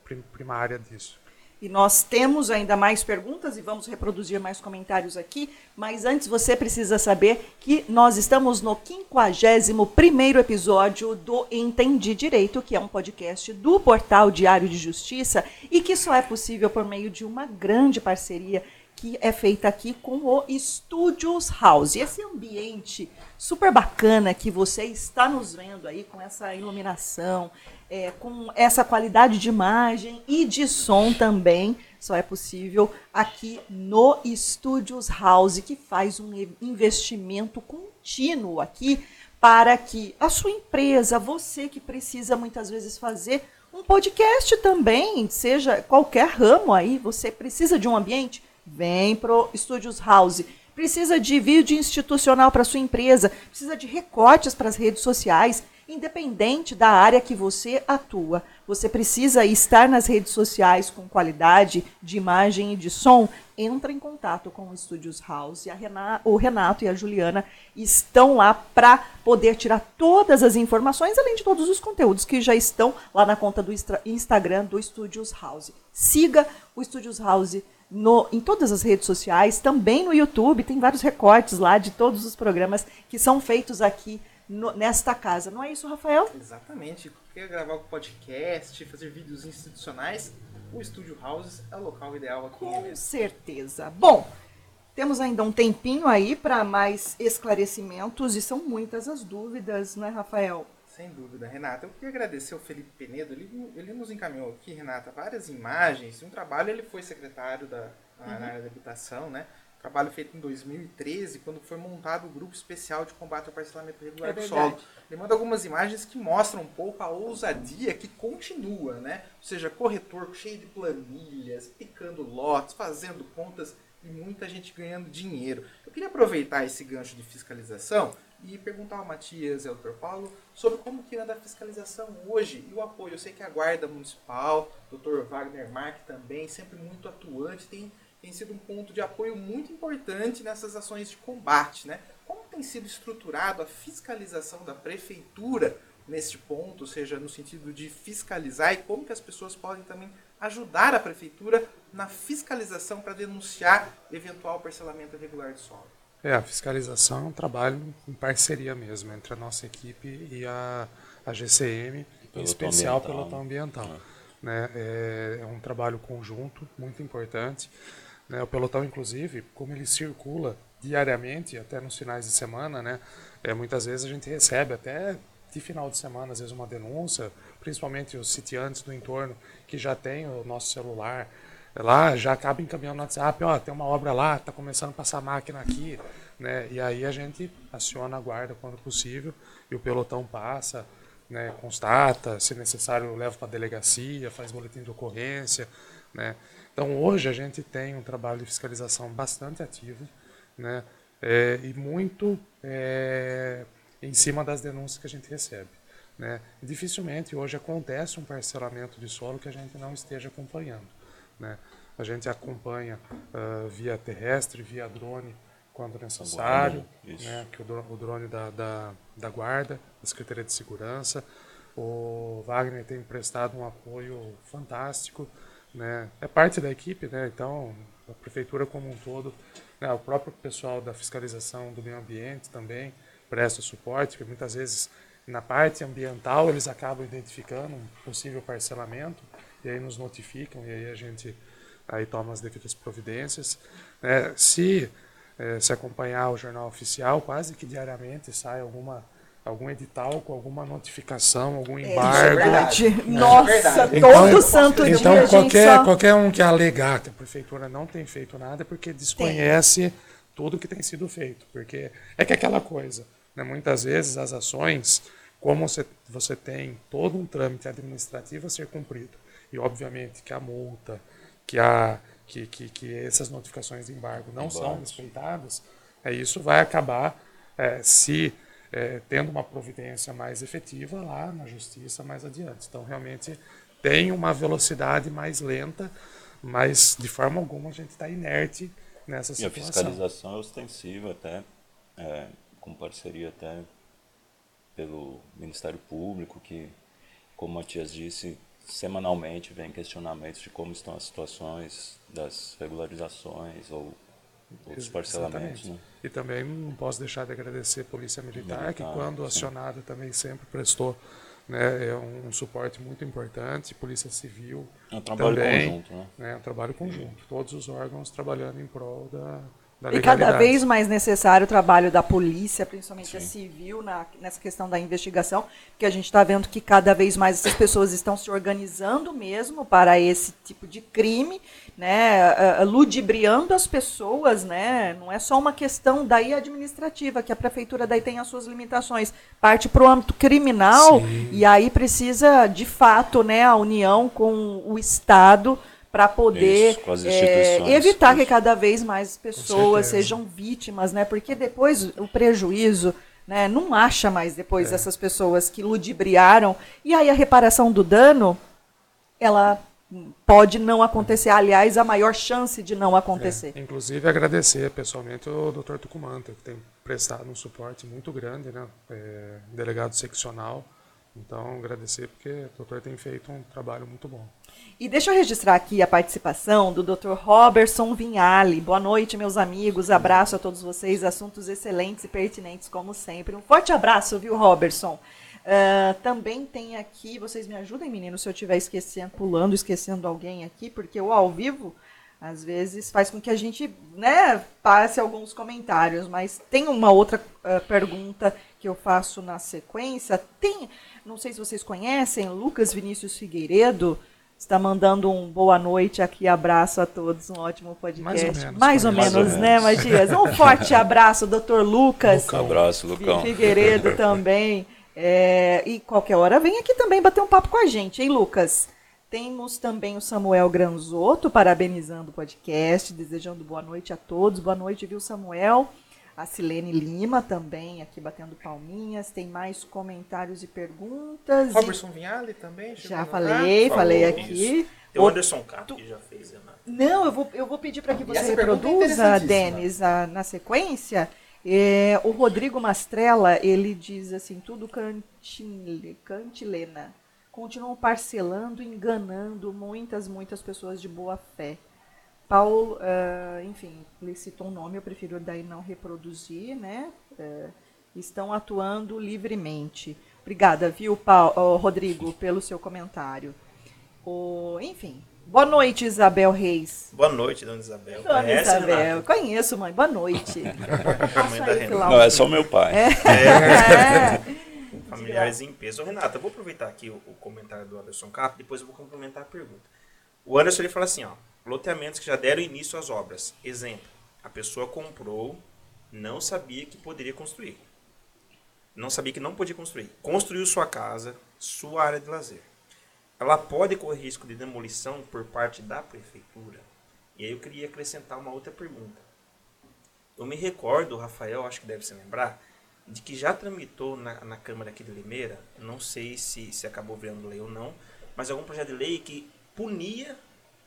prim- primária disso. E nós temos ainda mais perguntas e vamos reproduzir mais comentários aqui, mas antes você precisa saber que nós estamos no 51º episódio do Entendi Direito, que é um podcast do portal Diário de Justiça e que só é possível por meio de uma grande parceria que é feita aqui com o Studios House. Esse ambiente super bacana que você está nos vendo aí com essa iluminação, é, com essa qualidade de imagem e de som também, só é possível aqui no Studios House, que faz um investimento contínuo aqui para que a sua empresa, você que precisa muitas vezes fazer um podcast também, seja qualquer ramo aí, você precisa de um ambiente, vem pro Studios House. Precisa de vídeo institucional para sua empresa, precisa de recortes para as redes sociais, independente da área que você atua. Você precisa estar nas redes sociais com qualidade de imagem e de som. Entra em contato com o Studios House. O Renato e a Juliana estão lá para poder tirar todas as informações, além de todos os conteúdos que já estão lá na conta do Instagram do Studios House. Siga o Studios House no- em todas as redes sociais, também no YouTube, tem vários recortes lá de todos os programas que são feitos aqui no- nesta casa. Não é isso, Rafael? Exatamente. Quer gravar um podcast, fazer vídeos institucionais? O Studio Houses é o local ideal aqui Com mesmo. certeza. Bom, temos ainda um tempinho aí para mais esclarecimentos e são muitas as dúvidas, não é, Rafael? Sem dúvida, Renata. Eu queria agradecer ao Felipe Penedo. Ele, ele nos encaminhou aqui, Renata, várias imagens. Um trabalho, ele foi secretário da, na área da habitação, né? trabalho feito em 2013, quando foi montado o grupo especial de combate ao parcelamento irregular É do solo. Ele manda algumas imagens que mostram um pouco a ousadia que continua, né? Ou seja, corretor cheio de planilhas, picando lotes, fazendo contas e muita gente ganhando dinheiro. Eu queria aproveitar esse gancho de fiscalização e perguntar ao Matias e ao Dr. Paulo sobre como que anda a fiscalização hoje e o apoio. Eu sei que a Guarda Municipal, Dr. Wagner Mark também, sempre muito atuante, tem, tem sido um ponto de apoio muito importante nessas ações de combate, né? Como tem sido estruturado a fiscalização da prefeitura neste ponto, ou seja, no sentido de fiscalizar e como que as pessoas podem também ajudar a prefeitura na fiscalização para denunciar eventual parcelamento irregular de solo? É, a fiscalização é um trabalho em parceria mesmo entre a nossa equipe e a, a GCM, em especial pelo pelotão ambiental. Né? É, é um trabalho conjunto, muito importante. Né? O pelotão, inclusive, como ele circula diariamente, até nos finais de semana, né? É, muitas vezes a gente recebe até de final de semana, às vezes, uma denúncia, principalmente os sitiantes do entorno que já têm o nosso celular lá, já acaba encaminhando no WhatsApp, ó, tem uma obra lá, tá começando a passar máquina aqui, né? E aí a gente aciona a guarda quando possível e o pelotão passa, né, constata, se necessário leva para a delegacia, faz boletim de ocorrência, né? Então hoje a gente tem um trabalho de fiscalização bastante ativo, né? É, e muito é, em cima das denúncias que a gente recebe. Né? Dificilmente hoje acontece um parcelamento de solo que a gente não esteja acompanhando. Né? A gente acompanha ah, via terrestre, via drone, quando necessário, né? que o dro- o drone da, da, da Guarda, da Secretaria de Segurança. O Wagner tem prestado um apoio fantástico. Né? É parte da equipe, né? então a prefeitura como um todo, né? o próprio pessoal da fiscalização do meio ambiente também presta suporte, porque muitas vezes na parte ambiental eles acabam identificando um possível parcelamento e aí nos notificam e aí a gente aí toma as devidas providências. né? se eh, se acompanhar o jornal oficial, quase que diariamente sai alguma algum edital com alguma notificação, algum É embargo. verdade. É Nossa, todo Então- santo dia Então, qualquer, só... qualquer um que alegar que a prefeitura não tem feito nada é porque desconhece tudo que tem sido feito. Porque é que é aquela coisa, né? muitas vezes as ações, como você, você tem todo um trâmite administrativo a ser cumprido, e obviamente que a multa, que, a, que, que, que essas notificações de embargo não são respeitadas, é, isso vai acabar é, se é, tendo uma providência mais efetiva lá na justiça mais adiante. Então, realmente, tem uma velocidade mais lenta, mas de forma alguma a gente está inerte nessa E a situação. fiscalização é ostensiva até, é, com parceria até pelo Ministério Público, que, como Matias disse, semanalmente vem questionamentos de como estão as situações das regularizações ou outros parcelamentos. Né? E também não posso deixar de agradecer a Polícia Militar, que Militar, quando sim. acionada também sempre prestou né, é um, suporte muito importante, Polícia Civil É um trabalho também, conjunto, né? né, é um trabalho conjunto, todos os órgãos trabalhando em prol da E cada vez mais necessário o trabalho da polícia, principalmente a Sim. civil, na, nessa questão da investigação, porque a gente está vendo que cada vez mais essas pessoas estão se organizando mesmo para esse tipo de crime, né, ludibriando as pessoas, né, não é só uma questão daí administrativa, que a prefeitura daí tem as suas limitações, parte para o âmbito criminal, Sim. e aí precisa, de fato, né, a união com o Estado para poder Isso, instituições, evitar que cada vez mais pessoas sejam vítimas, né? Porque depois o prejuízo, né? Não acha mais depois É. essas pessoas que ludibriaram e aí a reparação do dano, ela pode não acontecer. Aliás, a maior chance de não acontecer. É, inclusive agradecer pessoalmente o Dr. Tucumanta, que tem prestado um suporte muito grande, né? É, delegado seccional. Então, agradecer porque o doutor tem feito um trabalho muito bom. E deixa eu registrar aqui a participação do Dr. Robertson Vinhali. Boa noite, meus amigos. Abraço a todos vocês. Assuntos excelentes e pertinentes, como sempre. Um forte abraço, viu, Robertson? Ah, também tem aqui, vocês me ajudem, meninos, se eu estiver esquecendo, pulando, esquecendo alguém aqui, porque o ao vivo, às vezes, faz com que a gente né, passe alguns comentários. Mas tem uma outra ah, pergunta que eu faço na sequência. Tem, não sei se vocês conhecem, Lucas Vinícius Figueiredo está mandando um boa noite aqui, abraço a todos, um ótimo podcast. Mais ou menos, Mais ou mais menos, né, menos. Matias? Um forte abraço, doutor Lucas. Um abraço, Lucão. Figueiredo (laughs) também. É, e qualquer hora vem aqui também bater um papo com a gente, hein, Lucas? Temos também o Samuel Granzotto parabenizando o podcast, desejando boa noite a todos. Boa noite, viu, Samuel? A Silene Lima também aqui batendo palminhas. Tem mais comentários e perguntas. E- Robertson Vinhale também. Já falei, Falou, falei isso. aqui. Tem o Anderson Cato que já fez, Renato. Não, eu vou, eu vou pedir para que E você é reproduza, interessantíssima. Denis, a- na sequência. É, o Rodrigo Mastrella, ele diz assim, tudo cantile- cantilena. Continuam parcelando, enganando muitas, muitas pessoas de boa fé. Paulo, ah, enfim, ele citou um nome, eu prefiro daí não reproduzir, né? Eh, estão atuando livremente. Obrigada, viu, Paulo, oh, Rodrigo, pelo seu comentário. O, enfim, boa noite, Isabel Reis. Boa noite, dona Isabel. Dona Conhece, Isabel, Renato? conheço, mãe. Boa noite. (laughs) Mãe da. Não, é só meu pai. É. (laughs) Familiares em peso. Renata, vou aproveitar aqui o, o comentário do Anderson Cato, depois eu vou complementar a pergunta. O Anderson ele fala assim, ó, loteamentos que já deram início às obras. Exemplo, a pessoa comprou, não sabia que poderia construir. Não sabia que não podia construir. Construiu sua casa, sua área de lazer. Ela pode correr risco de demolição por parte da prefeitura? E aí eu queria acrescentar uma outra pergunta. Eu me recordo, Rafael, acho que deve se lembrar, de que já tramitou na, na Câmara aqui de Limeira, não sei se, se acabou virando lei ou não, mas algum projeto de lei que punia,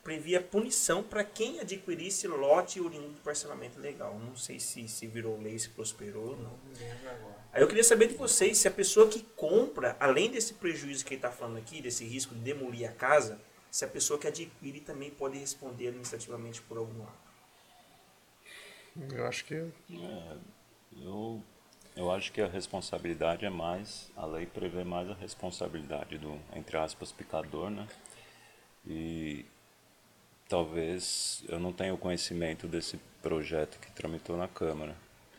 previa punição para quem adquirisse lote oriundo de parcelamento legal. Não sei se, se virou lei, se prosperou ou não. Aí eu queria saber de vocês se a pessoa que compra, além desse prejuízo que ele está falando aqui, desse risco de demolir a casa, se a pessoa que adquire também pode responder administrativamente por algum ato. Eu acho que Eu, eu acho que a responsabilidade é mais, a lei prevê mais a responsabilidade do, entre aspas, picador, né? E talvez eu não tenha o conhecimento desse projeto que tramitou na Câmara.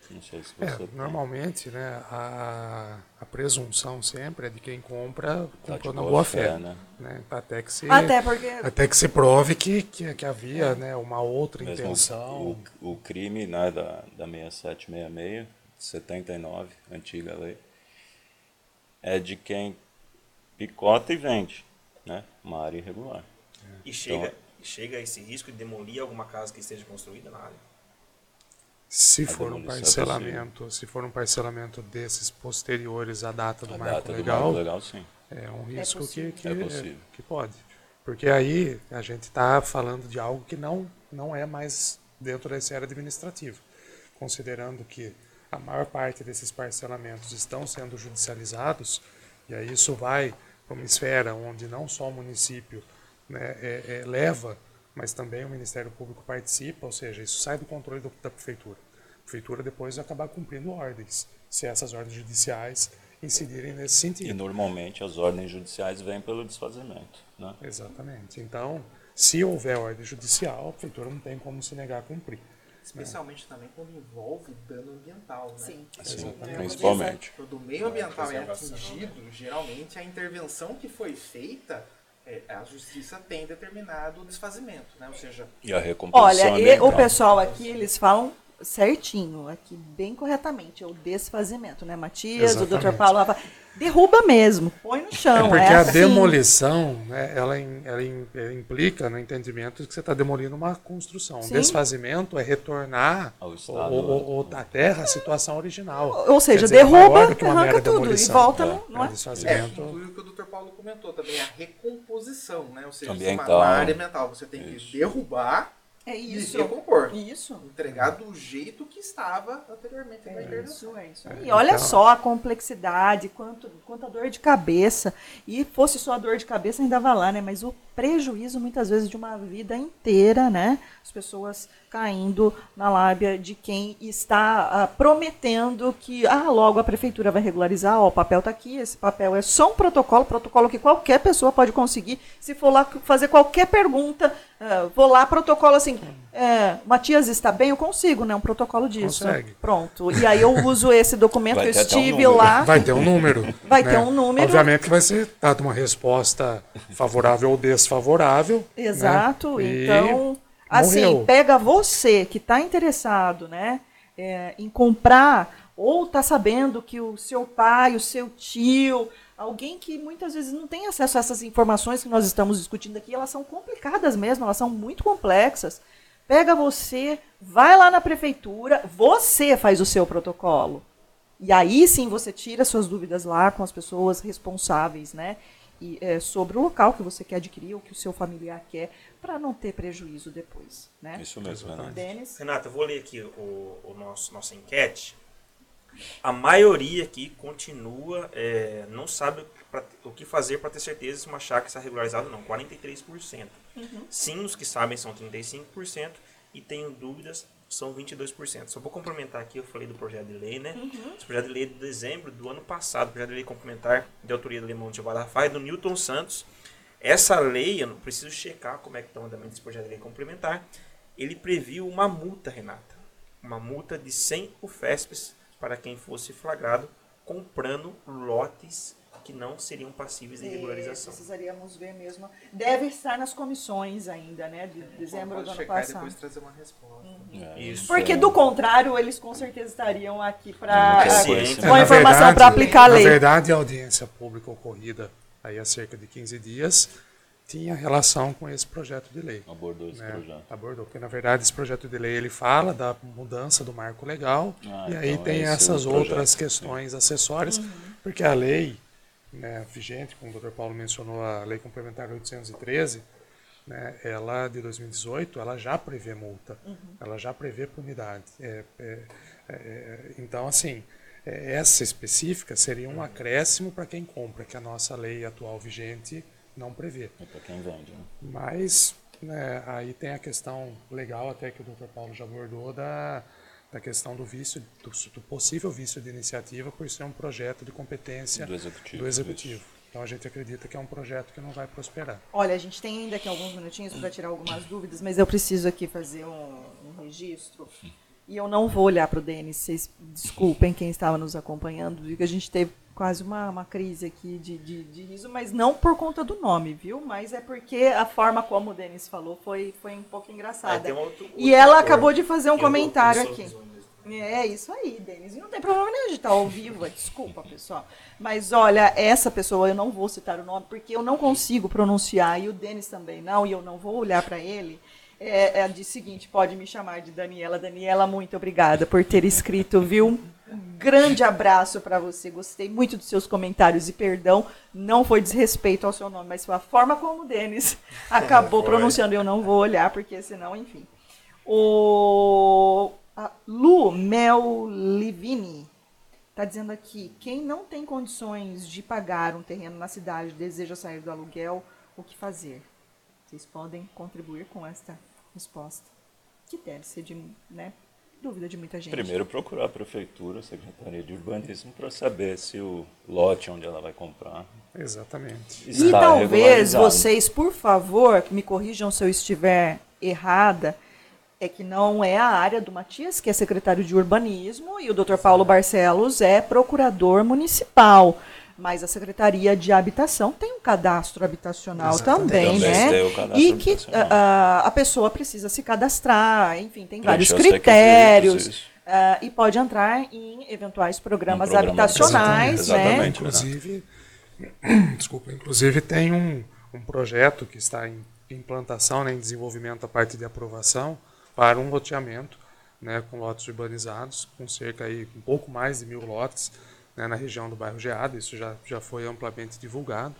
Não sei se é, você tem. normalmente né, a, a presunção sempre é de quem compra, Tá de comprou na boa boa fé, fé. né? né? Até que se, Até porque. até que se prove que, que, que havia né, uma outra Mesmo intenção. o, o crime né, da, da 6766, 79, antiga lei, é de quem picota e vende, né? Uma área irregular. E chega, chega a esse risco de demolir alguma casa que esteja construída na área. Se A for um é parcelamento, se for um parcelamento desses posteriores à data do A marco data do legal, marco legal, sim. é um risco que, possível. que, É que pode. Porque aí a gente está falando de algo que não, não é mais dentro da esfera administrativa. Considerando que a maior parte desses parcelamentos estão sendo judicializados, e aí isso vai para uma esfera onde não só o município né, é- é, leva, mas também o Ministério Público participa, ou seja, isso sai do controle do- da prefeitura. A prefeitura depois vai acabar cumprindo ordens, se essas ordens judiciais incidirem nesse E sentido. normalmente as ordens judiciais vêm pelo desfazimento, né? Exatamente. Então, se houver ordem judicial, a prefeitura não tem como se negar a cumprir. Especialmente também quando envolve dano ambiental, né? Sim. Assim, É, principalmente. Quando o meio ambiental é atingido, geralmente a intervenção que foi feita, a justiça tem determinado desfazimento, né? Ou seja, E a Olha, e o pessoal aqui, eles falam certinho, aqui bem corretamente, é o desfazimento, né, Matias? O Exatamente. doutor Paulo fala, derruba mesmo, põe no chão. É porque é a assim. demolição, né, ela, ela ela implica no entendimento de que você está demolindo uma construção. Sim. O desfazimento é retornar Ao o, estado, o, o- a terra à situação original. Ou seja, dizer, maior derruba, arranca tudo e volta, É. no, não É, é? é, desfazimento. inclui o que o Dr. Paulo comentou também, a recomposição, né? Ou seja, Ambiental. Uma, uma área ambiental, você tem que derrubar É e isso. recompor. Isso. Entregar do jeito que estava anteriormente na intervenção. Isso, é isso. E olha então- só a complexidade, quanto, quanta dor de cabeça. E fosse só a dor de cabeça, ainda vai lá, né? Mas o prejuízo, muitas vezes, de uma vida inteira, né? As pessoas caindo na lábia de quem está ah, prometendo que, ah, logo a prefeitura vai regularizar, ó, o papel está aqui, esse papel é só um protocolo, protocolo que qualquer pessoa pode conseguir. Se for lá fazer qualquer pergunta, ah, vou lá, protocolo assim, é, Matias está bem? Eu consigo, né? Um protocolo disso. Consegue. Pronto. E aí eu uso esse documento eu um estive número. lá. Vai ter um número. Vai né? ter um número. Obviamente que vai ser dada uma resposta favorável ou desfavorável. né? Exato. E Então, assim, morreu. pega você que está interessado, né, é, em comprar ou está sabendo que o seu pai, o seu tio, alguém que muitas vezes não tem acesso a essas informações que nós estamos discutindo aqui, elas são complicadas mesmo, elas são muito complexas. Pega você, vai lá na prefeitura, você faz o seu protocolo. E aí sim você tira suas dúvidas lá com as pessoas responsáveis, né? E, é, sobre o local que você quer adquirir, o que o seu familiar quer, para não ter prejuízo depois, né? Isso mesmo, Renato. Denis? Renata, eu vou ler aqui o, o nosso, nossa enquete. A maioria aqui continua, é, não sabe pra- o que fazer para ter certeza se uma chácara está regularizada ou não. 43%. Sim, os que sabem são 35%. E tenho dúvidas, são 22%. Só vou complementar aqui, eu falei do projeto de lei, né? Esse projeto de lei é de dezembro do ano passado, projeto de lei complementar de autoria do Lemão de Rafael, do Newton Santos. Essa lei, eu não preciso checar como é que está o andamento desse projeto de lei complementar, ele previu uma multa, Renata. Uma multa de 100 UFESPs para quem fosse flagrado comprando lotes que não seriam passíveis de regularização. É, precisaríamos ver mesmo. Deve estar nas comissões ainda, né? De dezembro do ano checar e passado. depois trazer uma resposta. É, Isso. Porque é- do contrário, eles com certeza estariam aqui para com a É, na informação para aplicar a lei. Na verdade, a audiência pública ocorrida aí há cerca de 15 dias tinha relação com esse projeto de lei. Abordou esse né? projeto. Abordou, porque na verdade esse projeto de lei ele fala da mudança do marco legal Ah, e aí então tem é essas projeto, outras sim. questões acessórias, porque a lei né, vigente, como o Dr. Paulo mencionou, a lei complementar 813, né, ela de 2018, ela já prevê multa, ela já prevê punidade. É, é, é, então, assim, é, essa específica seria um acréscimo para quem compra, que a nossa lei atual vigente não prevê. É para quem vende, né? Mas né, aí tem a questão legal até que o Dr. Paulo já abordou da, da questão do vício, do, do possível vício de iniciativa por ser um projeto de competência Do executivo, do executivo. Então a gente acredita que é um projeto que não vai prosperar. Olha, a gente tem ainda aqui alguns minutinhos para tirar algumas dúvidas, mas eu preciso aqui fazer um, um registro. E eu não vou olhar para o Denis, vocês desculpem quem estava nos acompanhando, viu que a gente teve quase uma, uma crise aqui de, de, de riso, mas não por conta do nome, viu? Mas é porque a forma como o Denis falou foi, foi um pouco engraçada. tem um outro- e outro ela acabou de fazer um comentário aqui. É isso aí, Denis. E não tem problema nenhum de estar ao vivo, é desculpa, pessoal. Mas olha, essa pessoa, eu não vou citar o nome, porque eu não consigo pronunciar, e o Denis também não, e eu não vou olhar para ele. É, é de seguinte, pode me chamar de Daniela. Daniela, muito obrigada por ter escrito, viu? Um grande abraço para você. Gostei muito dos seus comentários e perdão, não foi desrespeito ao seu nome, mas foi a forma como o Denis (laughs) acabou Foi. pronunciando. Eu não vou olhar, porque senão, enfim. O a Lu Mel Livini está dizendo aqui: quem não tem condições de pagar um terreno na cidade deseja sair do aluguel, o que fazer? Vocês podem contribuir com esta resposta, que deve ser de né, dúvida de muita gente. Primeiro procurar a prefeitura, a Secretaria de Urbanismo, para saber se o lote onde ela vai comprar Exatamente. está E talvez vocês, por favor, me corrijam se eu estiver errada, é que não é a área do Matias, que é secretário de urbanismo, e o Dr. Paulo Barcelos é procurador municipal. Mas a Secretaria de Habitação tem um cadastro habitacional Exatamente. também, Também né? tem o cadastro e que ah, a pessoa precisa se cadastrar, enfim, tem vários critérios. ah, e pode entrar em eventuais programas Um programa habitacionais, Exatamente. né? Inclusive, (clears throat) desculpa, inclusive tem um, um projeto que está em implantação, né, em desenvolvimento a parte de aprovação para um loteamento né, com lotes urbanizados, com cerca aí, um pouco mais de mil lotes né, na região do bairro Geado, isso já, já foi amplamente divulgado.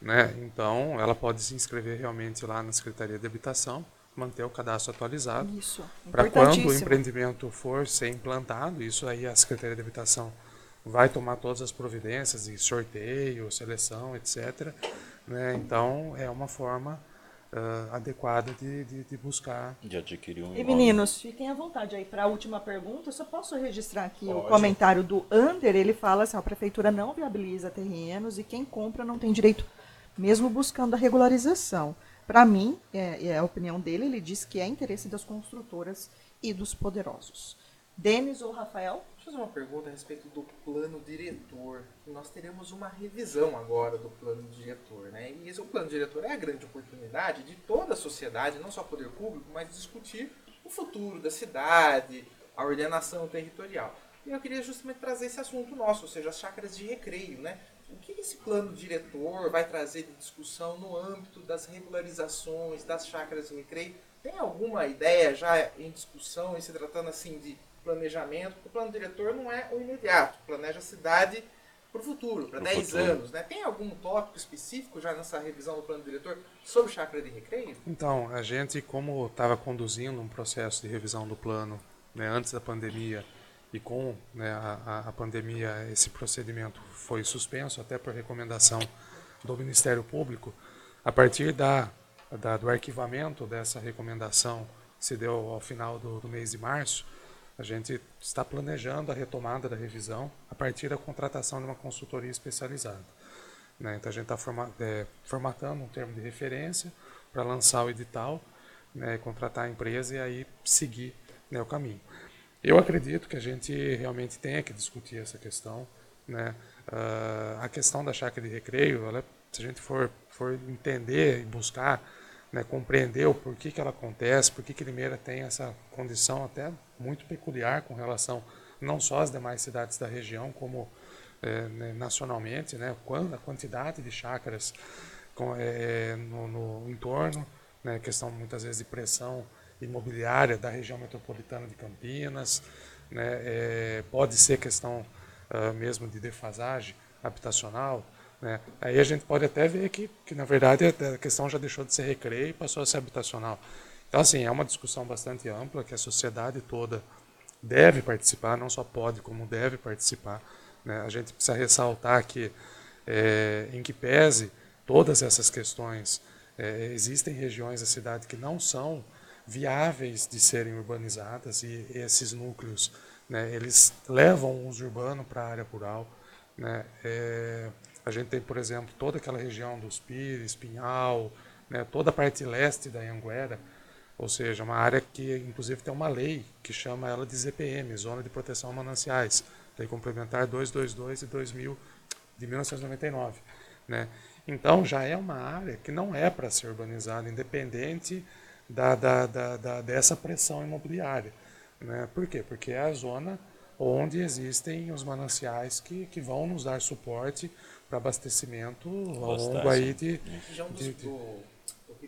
Né? Então, ela pode se inscrever realmente lá na Secretaria de Habitação, manter o cadastro atualizado, Isso, para quando o empreendimento for ser implantado, isso aí a Secretaria de Habitação vai tomar todas as providências de sorteio, seleção, etc. né? Então, é uma forma ah, adequada de, de, de buscar. De adquirir um E imóvel. meninos, fiquem à vontade aí para a última pergunta. Eu só posso registrar aqui o Pode. comentário do Under. Ele fala assim: a prefeitura não viabiliza terrenos e quem compra não tem direito, mesmo buscando a regularização. para mim, é, é, a opinião dele, ele diz que é interesse das construtoras e dos poderosos. Denis ou Rafael? Eu fazer uma pergunta a respeito do plano diretor. Nós teremos uma revisão agora do plano diretor, né? E esse o plano diretor é a grande oportunidade de toda a sociedade, não só o poder público, mas discutir o futuro da cidade, a ordenação territorial. E eu queria justamente trazer esse assunto nosso, ou seja, as chácaras de recreio, né? O que esse plano diretor vai trazer de discussão no âmbito das regularizações das chácaras de recreio? Tem alguma ideia já em discussão, em se tratando assim de planejamento? O plano diretor não é o imediato, planeja a cidade para o futuro, para 10 futuro. anos. Né? Tem algum tópico específico já nessa revisão do plano diretor sobre chácara de recreio? Então, a gente, como estava conduzindo um processo de revisão do plano né, antes da pandemia, e com né, a, a, pandemia esse procedimento foi suspenso até por recomendação do Ministério Público, a partir da, da do arquivamento dessa recomendação que se deu ao final do, do mês de março, a gente está planejando a retomada da revisão a partir da contratação de uma consultoria especializada. Né? Então a gente está forma, é, formatando um termo de referência para lançar o edital, né, contratar a empresa e aí seguir né, o caminho. Eu acredito que a gente realmente tenha que discutir essa questão. Né? Uh, a questão da chácara de recreio, ela, se a gente for, for entender e buscar né, compreender o porquê que ela acontece, por que Limeira tem essa condição até muito peculiar com relação não só às demais cidades da região, como é, né, nacionalmente, né, a quantidade de chácaras com, é, no, no, entorno, né, questão muitas vezes de pressão imobiliária da região metropolitana de Campinas, né, é, pode ser questão uh, mesmo de defasagem habitacional. Né. Aí a gente pode até ver que, que, na verdade, a questão já deixou de ser recreio e passou a ser habitacional. Então, assim, é uma discussão bastante ampla que a sociedade toda deve participar, não só pode, como deve participar. Né. A gente precisa ressaltar que, é, em que pese todas essas questões, é, existem regiões da cidade que não são viáveis de serem urbanizadas e esses núcleos né, eles levam o uso urbano para a área rural. Né, é, a gente tem, por exemplo, toda aquela região dos Pires, Pinhal, né, toda a parte leste da Anguera, ou seja, uma área que inclusive tem uma lei que chama ela de ZPM, Zona de Proteção a Mananciais, Lei Complementar 222 de 2000, de 1999. Né? Então já é uma área que não é para ser urbanizada, independente da, da, da, da, dessa pressão imobiliária. Né? Por quê? Porque é a zona onde existem os mananciais que, que vão nos dar suporte para abastecimento ao longo aí de, de, de,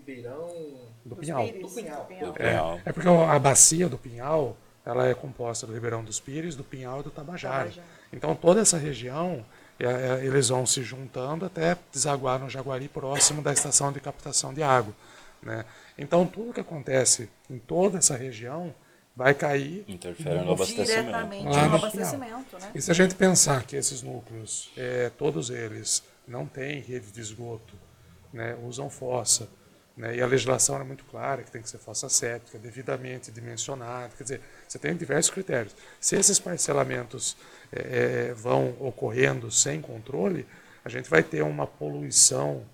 Ribeirão do Pinhal. Do Pinhal. É, é porque a bacia do Pinhal ela é composta do Ribeirão dos Pires, do Pinhal e do Tabajara. Tabajara. Então toda essa região é, é, eles vão se juntando até desaguar no Jaguari próximo da estação de captação de água. Né? Então, tudo que acontece em toda essa região vai cair Interfere no abastecimento. diretamente no, no abastecimento. Né? E se a gente pensar que esses núcleos, é, todos eles, não têm rede de esgoto, né, usam fossa, né, e a legislação é muito clara que tem que ser fossa séptica, devidamente dimensionada, quer dizer, você tem diversos critérios. Se esses parcelamentos é, é vão ocorrendo sem controle, a gente vai ter uma poluição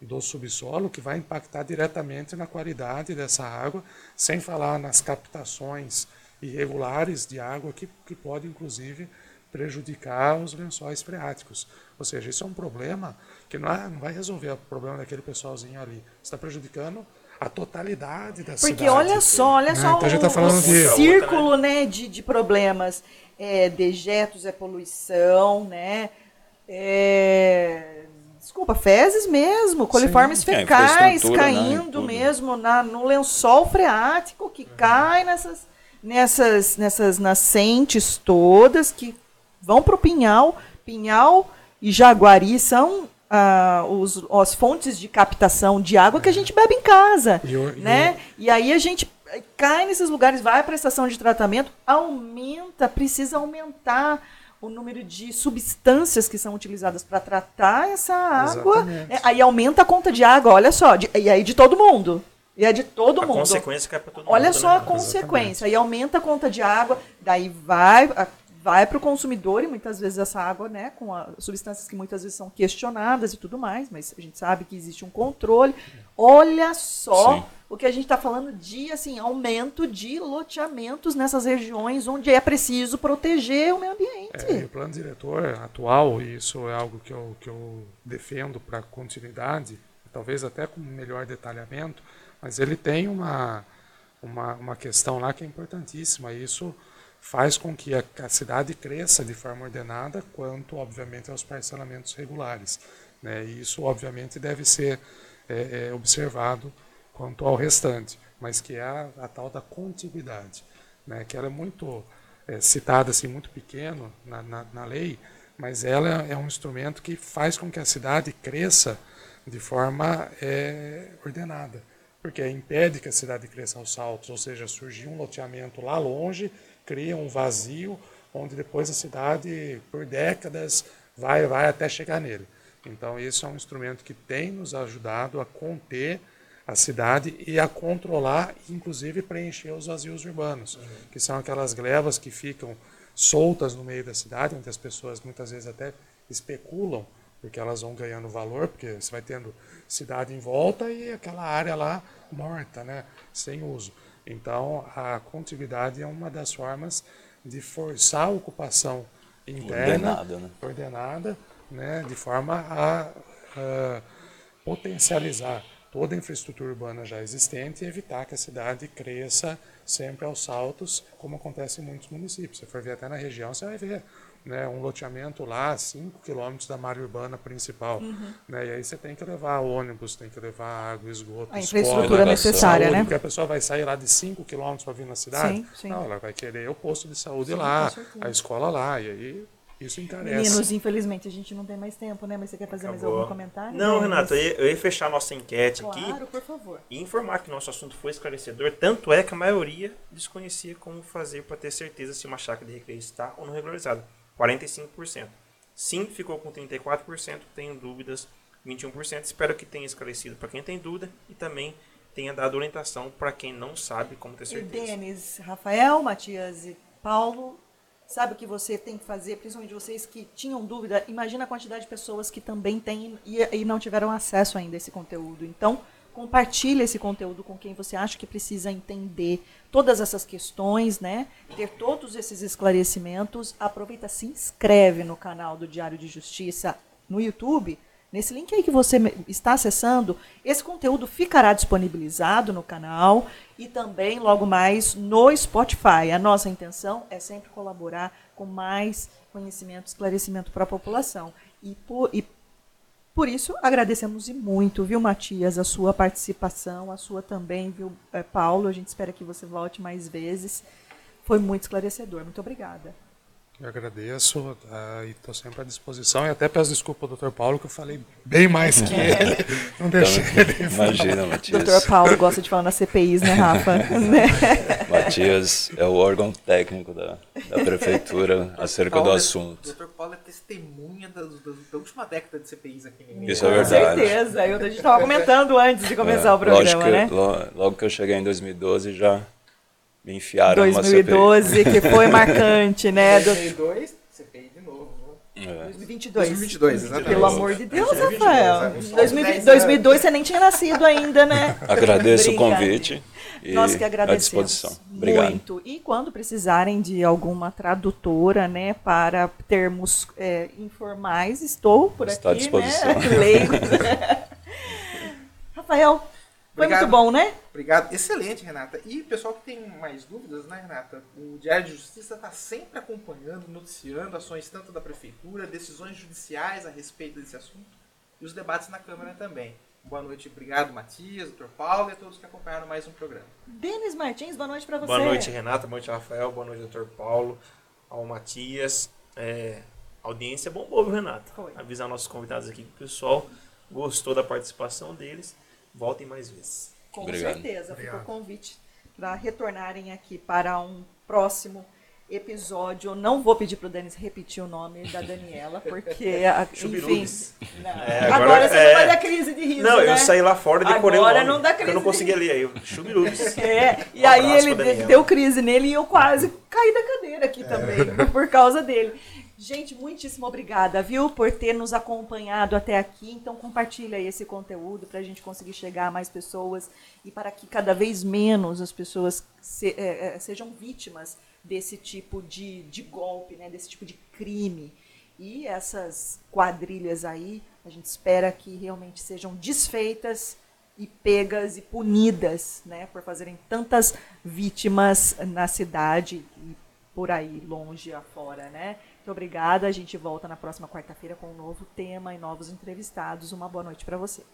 do subsolo que vai impactar diretamente na qualidade dessa água, sem falar nas captações irregulares de água que, que pode inclusive prejudicar os lençóis freáticos. Ou seja, isso é um problema que não, é, não vai resolver o problema daquele pessoalzinho ali. Está prejudicando a totalidade da Porque cidade. olha só, olha né? só então, a gente tá falando o, de... círculo né, de, de problemas. É, dejetos é poluição, né? É, Desculpa, fezes mesmo, coliformes Sim, é, fecais é, caindo né, mesmo na, no lençol freático que cai nessas, nessas, nessas nascentes todas que vão para o Pinhal. Pinhal e Jaguari são ah, os, as fontes de captação de água que a gente bebe em casa. E, né? e aí a gente cai nesses lugares, vai para a estação de tratamento, aumenta, precisa aumentar o número de substâncias que são utilizadas para tratar essa água. É, aí aumenta a conta de água, olha só. De, e aí de todo mundo. E é de todo a mundo. consequência que é para todo Olha mundo. só né? a consequência. Exatamente. Aí aumenta a conta de água, daí vai, vai para o consumidor e muitas vezes essa água, né, com a, substâncias que muitas vezes são questionadas e tudo mais, mas a gente sabe que existe um controle. Olha só Sim. o que a gente está falando de assim aumento de loteamentos nessas regiões onde é preciso proteger o meio ambiente. É, e o plano diretor atual, e isso é algo que eu, que eu defendo para continuidade, talvez até com melhor detalhamento, mas ele tem uma, uma, uma questão lá que é importantíssima. E isso faz com que a, a cidade cresça de forma ordenada, quanto, obviamente, aos parcelamentos regulares. Né? E isso, obviamente, deve ser é, é, observado quanto ao restante, mas que é a, a tal da contiguidade, né? que ela é muito é, citada assim muito pequeno na, na, na, lei, mas ela é um instrumento que faz com que a cidade cresça de forma é, ordenada, porque impede que a cidade cresça aos saltos, ou seja, surgir um loteamento lá longe, cria um vazio, onde depois a cidade, por décadas, vai, vai até chegar nele. Então, isso é um instrumento que tem nos ajudado a conter a cidade e a controlar, inclusive preencher os vazios urbanos, uhum. que são aquelas glebas que ficam soltas no meio da cidade, onde as pessoas muitas vezes até especulam, porque elas vão ganhando valor, porque você vai tendo cidade em volta e aquela área lá morta, né, sem uso. Então, a contiguidade é uma das formas de forçar a ocupação interna, ordenada, né? ordenada né, de forma a, a potencializar toda a infraestrutura urbana já existente e evitar que a cidade cresça sempre aos saltos, como acontece em muitos municípios. Se for ver até na região, você vai ver né, um loteamento lá a 5 quilômetros da malha urbana principal. Uhum. Né, e aí você tem que levar ônibus, tem que levar água, esgoto, a infraestrutura necessária, saúde, né? Porque a pessoa vai sair lá de 5 quilômetros para vir na cidade. Sim, sim. Não, ela vai querer o posto de saúde Sim, lá, a escola lá, e aí isso encarece. Meninos, infelizmente a gente não tem mais tempo, né? Mas você quer fazer mais Acabou. algum comentário? Não? Renato, eu ia, eu ia fechar a nossa enquete aqui Claro, por favor. e informar que nosso assunto foi esclarecedor. Tanto é que a maioria desconhecia como fazer para ter certeza se uma chácara de recreio está ou não regularizada. 45%. Sim, ficou com 34%. Tenho dúvidas, 21%. Espero que tenha esclarecido para quem tem dúvida e também tenha dado orientação para quem não sabe como ter E certeza. Denis, Rafael, Matias e Paulo, sabe o que você tem que fazer, principalmente vocês que tinham dúvida? Imagina a quantidade de pessoas que também têm e, e não tiveram acesso ainda a esse conteúdo. Então, compartilhe esse conteúdo com quem você acha que precisa entender todas essas questões, né? Ter todos esses esclarecimentos. Aproveita, se inscreve no canal do Diário de Justiça no YouTube. Nesse link aí que você está acessando, esse conteúdo ficará disponibilizado no canal e também logo mais no Spotify. A nossa intenção é sempre colaborar com mais conhecimento, esclarecimento para a população. E por, e por isso, agradecemos e muito, viu, Matias, a sua participação, a sua também, viu, eh, Paulo? A gente espera que você volte mais vezes. Foi muito esclarecedor. Muito obrigada. Eu agradeço ah, e estou sempre à disposição. E até peço desculpa ao Dr. Paulo, que eu falei bem mais que ele. Não deixei ele Então, imagina, Matias. Doutor Paulo gosta de falar nas CPIs, né, Rafa? (laughs) Né? Matias é o órgão técnico da, da prefeitura acerca do Paulo é- assunto. Dr. Paulo é testemunha da, da- da última década de CPIs aqui em Isso é Com verdade. certeza. Eu, a gente estava comentando antes de começar É, o programa, que, né? lo- Logo que eu cheguei em 2012 já me enfiaram numa 2012, que foi marcante, né? Do... 2002, CPI de novo. CPI. É. 2022. 2022, exatamente. Pelo amor de Deus, 2022, Rafael. né? Só 2020 10 2002 você nem tinha nascido ainda, né? Agradeço o convite e Nós que à agradecemos disposição. Obrigado. muito. E quando precisarem de alguma tradutora, né, para termos é, informais, estou por Está à aqui, disposição. né? Leigo. (laughs) Rafael, foi Obrigado. muito bom, né? Obrigado. Excelente, Renata. E pessoal que tem mais dúvidas, né, Renata? O Diário de Justiça está sempre acompanhando, noticiando ações tanto da Prefeitura, decisões judiciais a respeito desse assunto e os debates na Câmara também. Boa noite, obrigado, Matias, Dr. Paulo e a todos que acompanharam mais um programa. Denis Martins, boa noite para você. Boa noite, Renata. Boa noite, Rafael. Boa noite, Dr. Paulo. Ao Matias. É, audiência bombou, Renata? Foi. Avisar nossos convidados aqui que o pessoal gostou da participação deles. Voltem mais vezes. Com Obrigado. certeza, Obrigado. ficou o convite para retornarem aqui para um próximo episódio. Não vou pedir pro Denis repetir o nome da (laughs) Daniela, porque, (laughs) a- enfim. É, agora, agora- você é. não vai dar crise de riso, Não, né? eu saí lá fora e decorei Agora o nome. não dá porque Eu não crise. consegui ali. Aí, eu- Chubirubes. (laughs) É, e Um aí ele deu crise nele e eu quase caí da cadeira É. aqui também, por causa dele. Gente, muitíssimo obrigada, viu, por ter nos acompanhado até aqui. Então, compartilha esse conteúdo para a gente conseguir chegar a mais pessoas e para que cada vez menos as pessoas se- é, é, sejam vítimas desse tipo de, de golpe, né, desse tipo de crime. E essas quadrilhas aí, a gente espera que realmente sejam desfeitas e pegas e punidas, né, por fazerem tantas vítimas na cidade e por aí longe afora, né? Muito obrigada. A gente volta na próxima quarta-feira com um novo tema e novos entrevistados. Uma boa noite para você.